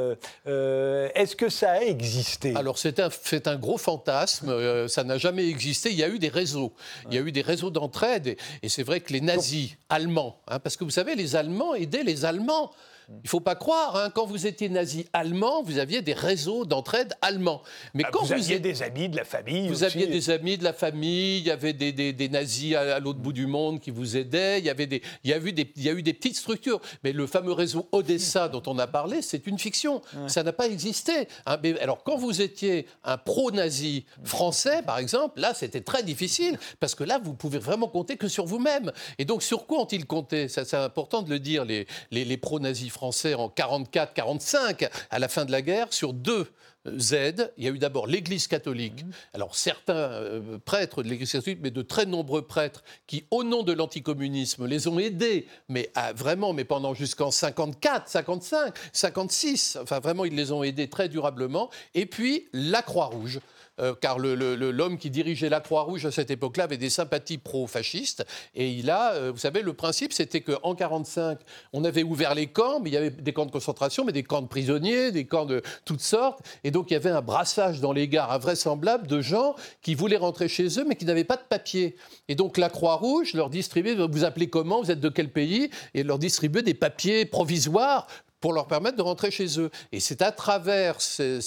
Est-ce que ça a existé? Alors c'est un, un gros fantasme, ça n'a jamais existé. Il y a eu des réseaux, il y a eu des réseaux d'entraide, et, c'est vrai que les nazis allemands, hein, parce que vous savez, les Allemands aidaient les Allemands. Il ne faut pas croire, hein, quand vous étiez nazi allemand, vous aviez des réseaux d'entraide allemands. Mais ah, quand vous, aviez des amis de la famille. Vous aviez des amis de la famille, il y avait des, nazis à, l'autre bout du monde qui vous aidaient, il y, avait des, il, y a eu des, il y a eu des petites structures. Mais le fameux réseau Odessa dont on a parlé, c'est une fiction. Ça n'a pas existé. Hein. alors quand vous étiez un pro-nazi français, par exemple, là c'était très difficile, parce que là vous pouvez vraiment compter que sur vous-même. Et donc sur quoi ont-ils compté? C'est important de le dire, les, les, les pro-nazis français en 44-45, à la fin de la guerre, sur deux Z, il y a eu d'abord l'Église catholique. Mhm. Alors certains euh, prêtres de l'Église catholique, mais de très nombreux prêtres qui, au nom de l'anticommunisme, les ont aidés, mais à- vraiment, mais pendant jusqu'en 54, 55, 56. Enfin, vraiment, ils les ont aidés très durablement. Et puis la Croix-Rouge. Euh, car l'homme qui dirigeait la Croix-Rouge à cette époque-là avait des sympathies pro-fascistes. Et il a, euh, vous savez, le principe, c'était qu'en 45, on avait ouvert les camps, mais il y avait des camps de concentration, mais des camps de prisonniers, des camps de toutes sortes. Et donc, il y avait un brassage dans les gares invraisemblable de gens qui voulaient rentrer chez eux, mais qui n'avaient pas de papier. Et donc, la Croix-Rouge leur distribuait, vous appelez comment, vous êtes de quel pays Et leur distribuait des papiers provisoires pour leur permettre de rentrer chez eux. Et c'est à travers ces,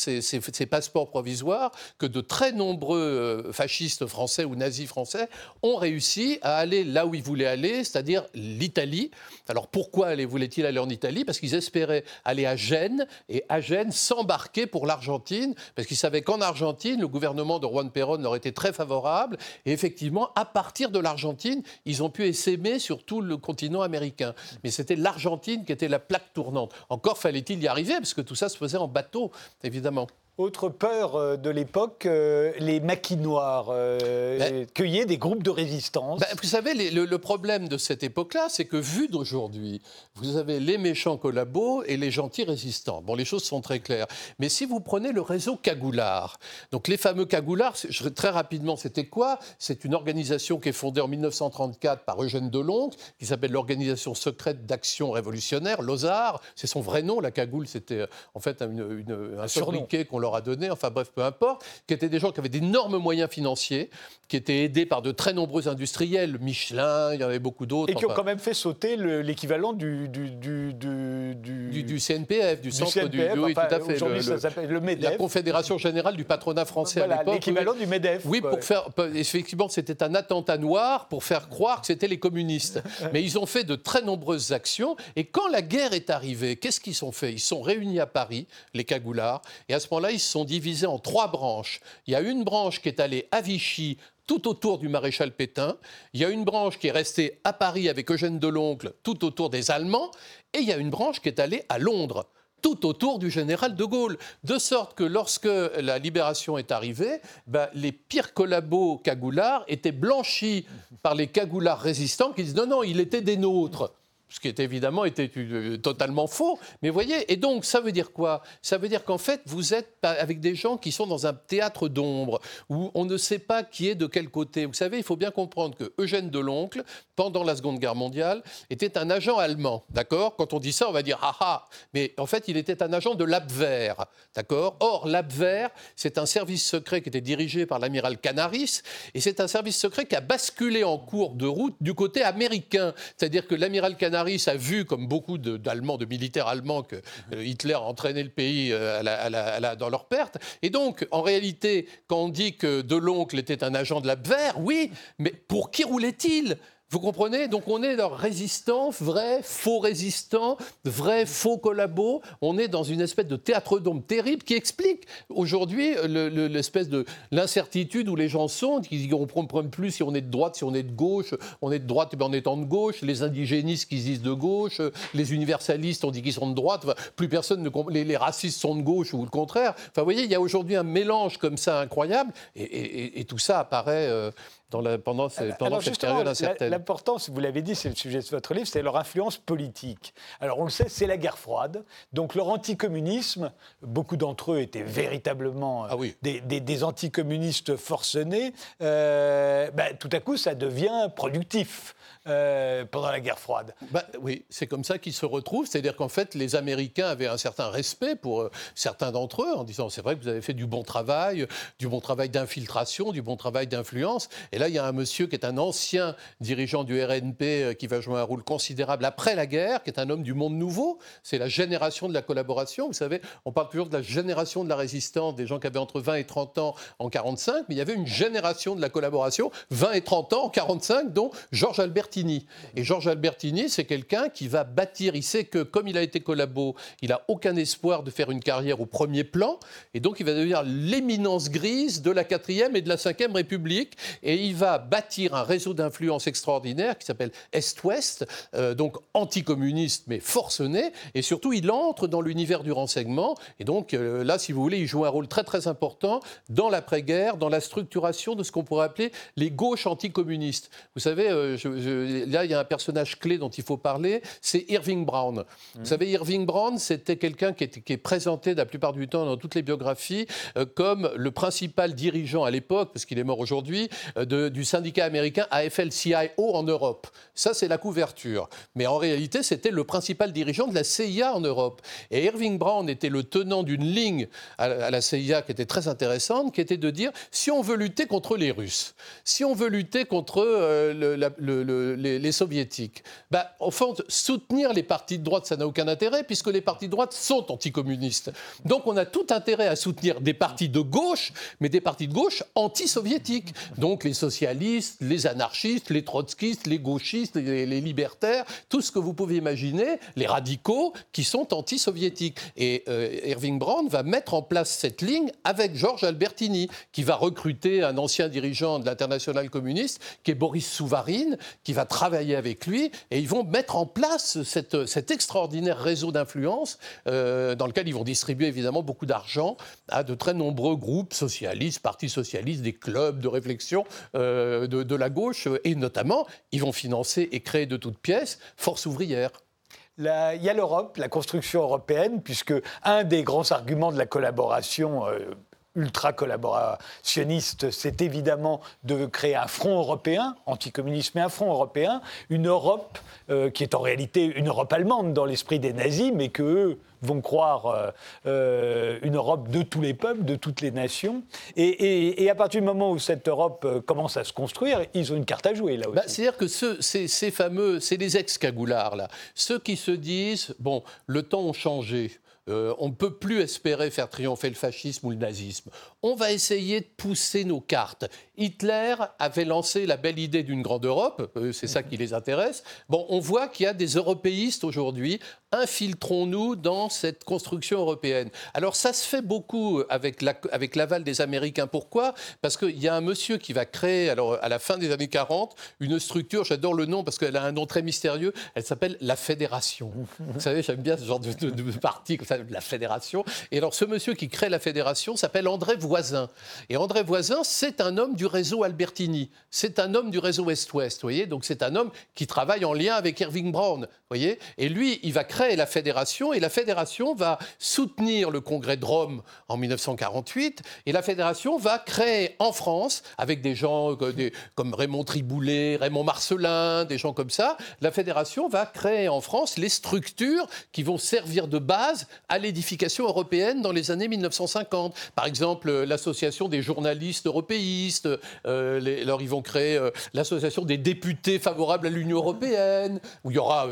passeports provisoires que de très nombreux euh, fascistes français ou nazis français ont réussi à aller là où ils voulaient aller, c'est-à-dire l'Italie. Alors pourquoi voulaient-ils aller en Italie? Parce qu'ils espéraient aller à Gênes et à Gênes s'embarquer pour l'Argentine, parce qu'ils savaient qu'en Argentine, le gouvernement de Juan Perón leur était très favorable. Et effectivement, à partir de l'Argentine, ils ont pu essaimer sur tout le continent américain. Mais c'était l'Argentine qui était la plaque tournante. Encore fallait-il y arriver, parce que tout ça se faisait en bateau, évidemment. Autre peur euh, de l'époque, euh, les maquis noirs euh, Ben- cueillaient des groupes de résistance. Ben, vous savez, les- le, le problème de cette époque-là, c'est que vu d'aujourd'hui, vous avez les méchants collabos et les gentils résistants. Bon, les choses sont très claires. Mais si vous prenez le réseau Cagoulard, donc les fameux Cagoulards, je- très rapidement, c'était quoi? C'est une organisation qui est fondée en 1934 par Eugène Deloncle, qui s'appelle l'Organisation secrète d'action révolutionnaire, l'OSAR. C'est son vrai nom, la cagoule, c'était euh, en fait une- une- un surnom. qu'on leur a donné, enfin bref, peu importe, qui étaient des gens qui avaient d'énormes moyens financiers, qui étaient aidés par de très nombreux industriels, Michelin, il y en avait beaucoup d'autres. Et qui ont quand même fait sauter le- l'équivalent du, du, du, du, du- du, du CNPF, du centre du. Oui, enfin, tout à fait. Aujourd'hui, le- ça le- s'appelle le la MEDEF. Confédération générale du patronat français à l'époque. l'équivalent oui. du MEDEF. Oui, quoi. pour faire, effectivement, c'était un attentat noir pour faire croire que c'était les communistes. [LAUGHS] Mais ils ont fait de très nombreuses actions. Et quand la guerre est arrivée, qu'est-ce qu'ils ont fait? Ils sont réunis à Paris, les cagoulards. Et à ce moment-là, sont divisés en trois branches. Il y a une branche qui est allée à Vichy, tout autour du maréchal Pétain. Il y a une branche qui est restée à Paris avec Eugène Deloncle, tout autour des Allemands. Et il y a une branche qui est allée à Londres tout autour du général de Gaulle. De sorte que lorsque la libération est arrivée, ben, les pires collabos cagoulards étaient blanchis par les cagoulards résistants qui disent non, non, il était des nôtres. Ce qui est évidemment était euh, totalement faux. Mais voyez, et donc ça veut dire quoi? Ça veut dire qu'en fait, vous êtes avec des gens qui sont dans un théâtre d'ombre, où on ne sait pas qui est de quel côté. Vous savez, il faut bien comprendre que Eugène Deloncle, pendant la Seconde Guerre mondiale, était un agent allemand. D'accord? Quand on dit ça, on va dire ah ah. Mais en fait, il était un agent de l'Abwehr. D'accord? Or, l'Abwehr, c'est un service secret qui était dirigé par l'amiral Canaris, et c'est un service secret qui a basculé en cours de route du côté américain. C'est-à-dire que l'amiral Canaris a vu, comme beaucoup d'Allemands, de, militaires allemands, que euh, Hitler entraînait le pays euh, à la- la- la- dans leur perte. Et donc, en réalité, quand on dit que Deloncle était un agent de l'Abwehr, oui, mais pour qui roulait-il? Vous comprenez? Donc on est dans résistants, vrais, faux résistants, vrais, faux collabos. On est dans une espèce de théâtre d'ombre terrible qui explique aujourd'hui le- le- l'espèce de l'incertitude où les gens sont, qui ne comprennent plus si on est de droite, si on est de gauche. On est de droite eh ben, en étant de gauche. Les indigénistes qui se disent de gauche, les universalistes on dit qu'ils sont de droite. Plus personne ne les, racistes sont de gauche ou le contraire. Enfin, vous voyez, il y a aujourd'hui un mélange comme ça incroyable, et tout ça apparaît euh, dans la- pendant, ces- pendant Alors cette période incertaine. l'importance, vous l'avez dit, c'est le sujet de votre livre, c'est leur influence politique. Alors on le sait, c'est la guerre froide. Donc leur anticommunisme, beaucoup d'entre eux étaient véritablement euh, Ah oui. des, des- des anticommunistes forcenés. Euh, ben, tout à coup, ça devient productif euh, pendant la guerre froide. Bah, oui, c'est comme ça qu'ils se retrouvent. C'est-à-dire qu'en fait, les Américains avaient un certain respect pour euh, certains d'entre eux en disant c'est vrai que vous avez fait du bon travail, du bon travail d'infiltration, du bon travail d'influence. Et là, il y a un monsieur qui est un ancien dirigeant du RNP euh, qui va jouer un rôle considérable après la guerre, qui est un homme du monde nouveau. C'est la génération de la collaboration. Vous savez, on parle toujours de la génération de la résistance, des gens qui avaient entre 20 et 30 ans en 45, mais il y avait une génération de la collaboration, 20 et 30 ans en 45, dont Georges Et Georges Albertini, c'est quelqu'un qui va bâtir, il sait que comme il a été collabo, il n'a aucun espoir de faire une carrière au premier plan, et donc il va devenir l'éminence grise de la 4e et de la 5e République, et il va bâtir un réseau d'influence extraordinaire qui s'appelle Est-Ouest, euh, donc anticommuniste mais forcené, et surtout il entre dans l'univers du renseignement, et donc euh, là, si vous voulez, il joue un rôle très très important dans l'après-guerre, dans la structuration de ce qu'on pourrait appeler les gauches anticommunistes. Vous savez, euh, là, il y a un personnage clé dont il faut parler, c'est Irving Brown. Vous mmh. savez, Irving Brown, c'était quelqu'un qui, qui, est présenté la plupart du temps dans toutes les biographies comme le principal dirigeant à l'époque, parce qu'il est mort aujourd'hui, du syndicat américain AFL-CIO en Europe. Ça, c'est la couverture. Mais en réalité, c'était le principal dirigeant de la CIA en Europe. Et Irving Brown était le tenant d'une ligne à la CIA qui était très intéressante, qui était de dire si on veut lutter contre les Russes, si on veut lutter contre euh, les, Soviétiques, bah, au fond, soutenir les partis de droite, ça n'a aucun intérêt, puisque les partis de droite sont anticommunistes. Donc on a tout intérêt à soutenir des partis de gauche, mais des partis de gauche anti-soviétiques. Donc les socialistes, les anarchistes, les trotskistes, les gauchistes, les, libertaires, tout ce que vous pouvez imaginer, les radicaux qui sont anti-soviétiques. Et euh, Irving Brown va mettre en place cette ligne avec Georges Albertini, qui va recruter un ancien dirigeant de l'international communiste, qui est Boris Souvarine, qui va travailler avec lui, et ils vont mettre en place cette, cet extraordinaire réseau d'influence euh, dans lequel ils vont distribuer évidemment beaucoup d'argent à de très nombreux groupes socialistes, partis socialistes, des clubs de réflexion euh, de, la gauche, et notamment, ils vont financer et créer de toutes pièces Force ouvrière. Il y a l'Europe, la construction européenne, puisque un des grands arguments de la collaboration euh, ultra-collaborationniste, c'est évidemment de créer un front européen, anticommuniste, mais un front européen, une Europe euh, qui est en réalité une Europe allemande dans l'esprit des nazis, mais qu'eux vont croire euh, euh, une Europe de tous les peuples, de toutes les nations. Et, à partir du moment où cette Europe commence à se construire, ils ont une carte à jouer là bah, aussi. C'est-à-dire que ces, fameux, c'est les ex-cagoulards là, ceux qui se disent, bon, le temps a changé, euh, on ne peut plus espérer faire triompher le fascisme ou le nazisme. On va essayer de pousser nos cartes. Hitler avait lancé la belle idée d'une grande Europe, c'est ça qui les intéresse. Bon, on voit qu'il y a des européistes aujourd'hui. Infiltrons-nous dans cette construction européenne. Alors ça se fait beaucoup avec, l'aval des Américains. Pourquoi? Parce qu'il y a un monsieur qui va créer, alors à la fin des années 40, une structure, j'adore le nom parce qu'elle a un nom très mystérieux, elle s'appelle la Fédération. Vous savez, j'aime bien ce genre de, de, parti, la Fédération. Et alors ce monsieur qui crée la Fédération s'appelle André Voisin. Et André Voisin, c'est un homme du réseau Albertini. C'est un homme du réseau Est-Ouest, voyez. Donc c'est un homme qui travaille en lien avec Irving Brown, voyez. Et lui, il va créer la fédération et la fédération va soutenir le congrès de Rome en 1948 et la fédération va créer en France avec des gens euh, comme Raymond Triboulet, Raymond Marcelin, des gens comme ça. La fédération va créer en France les structures qui vont servir de base à l'édification européenne dans les années 1950. Par exemple, l'association des journalistes européistes, euh, alors ils vont créer euh, l'association des députés favorables à l'Union européenne, où il y aura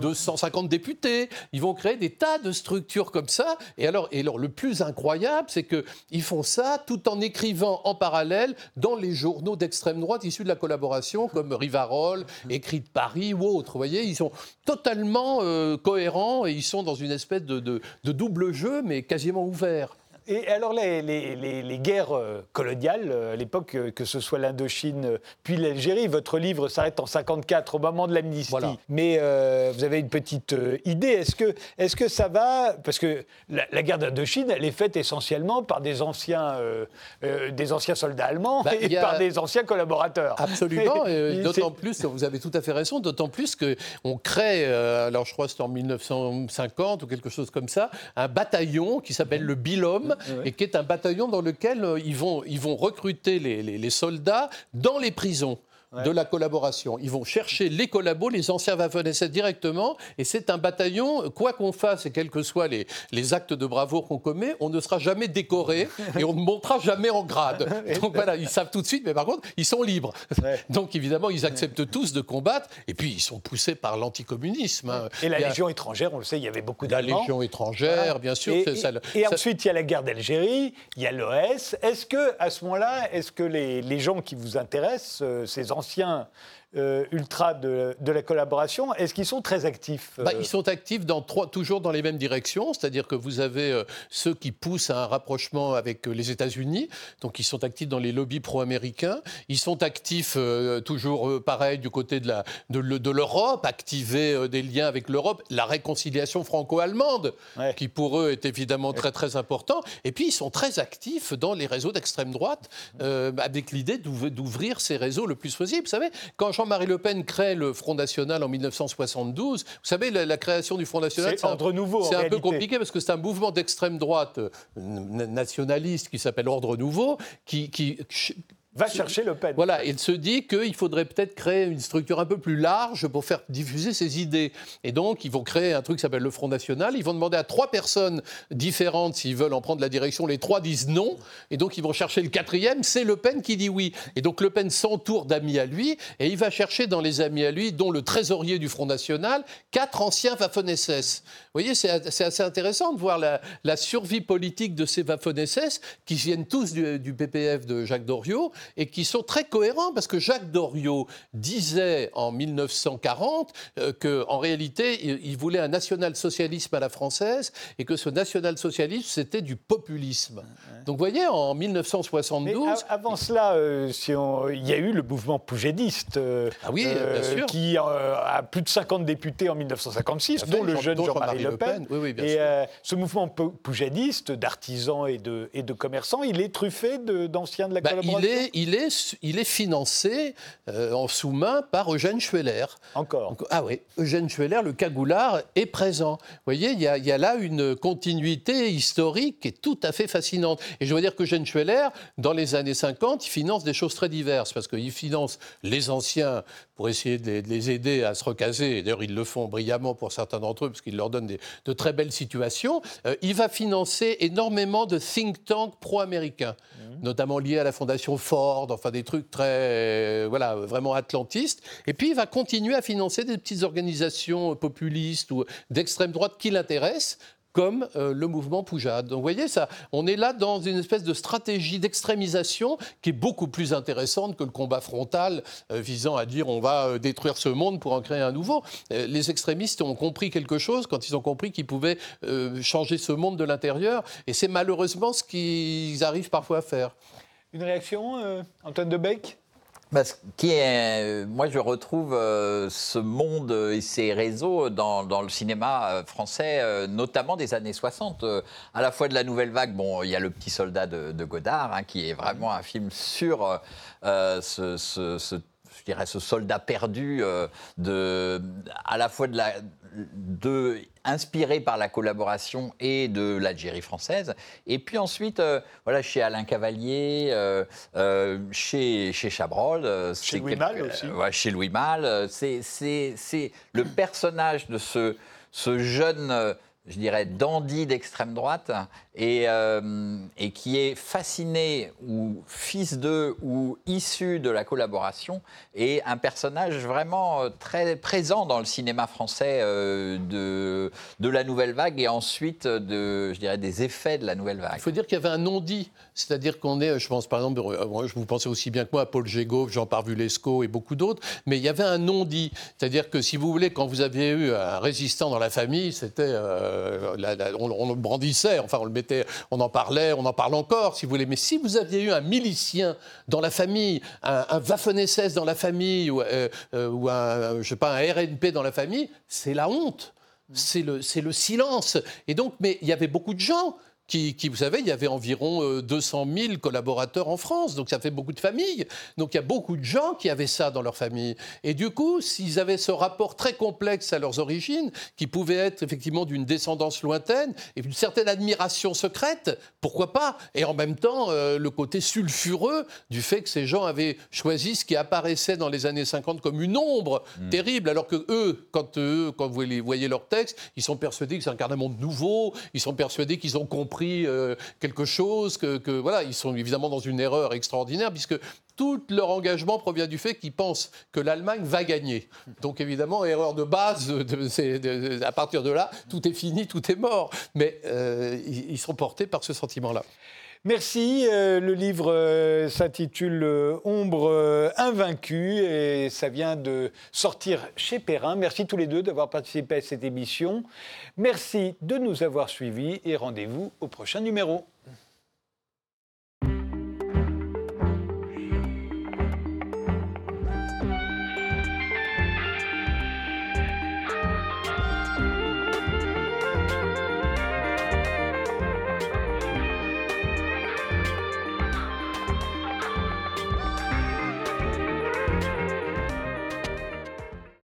250 euh, députés. Ils vont créer des tas de structures comme ça. Et alors, et alors le plus incroyable, c'est qu'ils font ça tout en écrivant en parallèle dans les journaux d'extrême droite issus de la collaboration, comme Rivarol, Écrit de Paris ou autres. Vous voyez, ils sont totalement cohérents et ils sont dans une espèce de, de double jeu, mais quasiment ouvert. Et alors, les, les, guerres euh, coloniales, euh, à l'époque, euh, que ce soit l'Indochine puis l'Algérie, votre livre s'arrête en 54, au moment de l'amnistie. Mais vous avez une petite idée. Est-ce que, est que ça va Parce que la, guerre d'Indochine, elle est faite essentiellement par des anciens, des anciens soldats allemands bah, [LAUGHS] et par des anciens collaborateurs. Absolument. [LAUGHS] d'autant plus, vous avez tout à fait raison, d'autant plus qu'on crée, alors je crois que c'était en 1950 ou quelque chose comme ça, un bataillon qui s'appelle le Bilhomme et qui est un bataillon dans lequel euh, ils, vont, ils vont recruter les soldats dans les prisons de la collaboration. Ils vont chercher les collabos, les anciens Waffen-SS directement, et c'est un bataillon, quoi qu'on fasse et quels que soient les, les actes de bravoure qu'on commet, on ne sera jamais décoré et on ne montera jamais en grade. [LAUGHS] Donc voilà, ils savent tout de suite, mais par contre, ils sont libres. [LAUGHS] Donc évidemment, ils acceptent tous de combattre, et puis ils sont poussés par l'anticommunisme. Hein. Et la Légion étrangère, on le sait, il y avait beaucoup d'Allemands. La Légion étrangère, bien sûr. Et, et, ensuite, il y a la guerre d'Algérie, il y a l'OS. Est-ce que, à ce moment-là, est-ce que les, les, gens qui vous intéressent, euh, ces anciens euh, ultra de, la collaboration. Est-ce qu'ils sont très actifs bah, Ils sont actifs dans trois, toujours dans les mêmes directions, c'est-à-dire que vous avez ceux qui poussent à un rapprochement avec les États-Unis, donc ils sont actifs dans les lobbies pro-américains. Ils sont actifs toujours pareil du côté de, la, de, l'Europe, activer des liens avec l'Europe, la réconciliation franco-allemande, qui pour eux est évidemment très très important. Et puis ils sont très actifs dans les réseaux d'extrême droite, euh, avec l'idée d'ouvrir ces réseaux le plus possible. Vous savez, quand Jean-Marie Le Pen crée le Front National en 1972, vous savez, la, création du Front National, c'est Ordre Nouveau. C'est un peu compliqué parce que c'est un mouvement d'extrême droite euh, nationaliste qui s'appelle Ordre Nouveau, qui, qui va chercher Le Pen. Voilà, il se dit qu'il faudrait peut-être créer une structure un peu plus large pour faire diffuser ses idées. Et donc, ils vont créer un truc qui s'appelle le Front National. Ils vont demander à trois personnes différentes s'ils veulent en prendre la direction. Les trois disent non. Et donc, ils vont chercher le quatrième. C'est Le Pen qui dit oui. Et donc, Le Pen s'entoure d'amis à lui. Et il va chercher dans les amis à lui, dont le trésorier du Front National, quatre anciens Waffen-SS. Vous voyez, c'est assez intéressant de voir la, survie politique de ces Waffen-SS qui viennent tous du, du PPF de Jacques Doriot et qui sont très cohérents parce que Jacques Doriot disait en 1940 euh, qu'en réalité, il, voulait un national-socialisme à la française et que ce national-socialisme, c'était du populisme. Donc vous voyez, en 1972... avant cela, euh, si il y a eu le mouvement poujédiste euh, ah oui, bien sûr. qui a plus de 50 députés en 1956, dont le jeune Jean-Marie Le Pen. et ce mouvement poujédiste d'artisans et de, et de commerçants, il est truffé d'anciens de, la bah, il est, il est financé euh, en sous-main par Eugène Schweller. Encore Ah oui, Eugène Schweller, le cagoulard, est présent. Vous voyez, il y, a, il y, a, là une continuité historique qui est tout à fait fascinante. Et je dois dire que Eugène Schweller, dans les années 50, il finance des choses très diverses, parce qu'il finance les anciens pour essayer de les, aider à se recaser. Et d'ailleurs, ils le font brillamment pour certains d'entre eux, parce qu'ils leur donnent de très belles situations. Euh, il va financer énormément de think tanks pro-américains, mmh. notamment liés à la fondation Ford, enfin des trucs très, euh, voilà, vraiment atlantistes. Et puis, il va continuer à financer des petites organisations populistes ou d'extrême droite qui l'intéressent, comme euh, le mouvement Poujade. Donc vous voyez, ça, on est là dans une espèce de stratégie d'extrémisation qui est beaucoup plus intéressante que le combat frontal euh, visant à dire on va euh, détruire ce monde pour en créer un nouveau. les extrémistes ont compris quelque chose quand ils ont compris qu'ils pouvaient changer ce monde de l'intérieur, et c'est malheureusement ce qu'ils arrivent parfois à faire. Une réaction, Antoine Debec euh, moi, je retrouve euh, ce monde et ces réseaux dans, le cinéma euh, français, notamment des années 60. à la fois de la nouvelle vague, bon, il y a Le Petit Soldat de, Godard, hein, qui est vraiment un film sur ce, ce, ce dirais, ce soldat perdu de, à la fois de la, de, inspiré par la collaboration et de l'Algérie française. Et puis ensuite, euh, voilà, chez Alain Cavalier, euh, euh, chez, chez Chabrol. chez Louis Malle aussi. chez Louis Malle. C'est le personnage de ce, ce jeune je dirais, dandy d'extrême droite et, euh, et, qui est fasciné ou fils de ou issu de la collaboration et un personnage vraiment euh, très présent dans le cinéma français euh, de, de la nouvelle vague et ensuite de, je dirais, des effets de la nouvelle vague. Il faut dire qu'il y avait un non-dit, c'est-à-dire qu'on est, je pense par exemple, vous pensez aussi bien que moi à Paul Gégaud, Jean Parvulesco et beaucoup d'autres, mais il y avait un non-dit, c'est-à-dire que si vous voulez, quand vous aviez eu un résistant dans la famille, c'était euh, on, le brandissait, enfin on le mettait, on en parlait, on en parle encore, si vous voulez. Mais si vous aviez eu un milicien dans la famille, un, un Waffen-SS dans la famille, ou, euh, euh, un, je sais pas, un RNP dans la famille, c'est la honte. C'est le, le silence. Et donc, mais il y avait beaucoup de gens qui, vous savez, il y avait environ 200 euh, 000 collaborateurs en France, donc ça fait beaucoup de familles. Donc il y a beaucoup de gens qui avaient ça dans leur famille. Et du coup, s'ils avaient ce rapport très complexe à leurs origines, qui pouvait être effectivement d'une descendance lointaine et d'une certaine admiration secrète, pourquoi pas? Et en même temps, euh, le côté sulfureux du fait que ces gens avaient choisi ce qui apparaissait dans les années 50 comme une ombre mm. terrible, alors que eux, quand eux, quand vous voyez leur texte, ils sont persuadés que c'est un monde nouveau, ils sont persuadés qu'ils ont compris euh, quelque chose, que, voilà, ils sont évidemment dans une erreur extraordinaire, puisque tout leur engagement provient du fait qu'ils pensent que l'Allemagne va gagner. Donc évidemment, erreur de base, à partir de là, tout est fini, tout est mort. Mais euh, ils sont portés par ce sentiment-là. Merci. Euh, le livre euh, s'intitule Ombre invaincue et ça vient de sortir chez Perrin. Merci tous les deux d'avoir participé à cette émission. Merci de nous avoir suivis et rendez-vous au prochain numéro.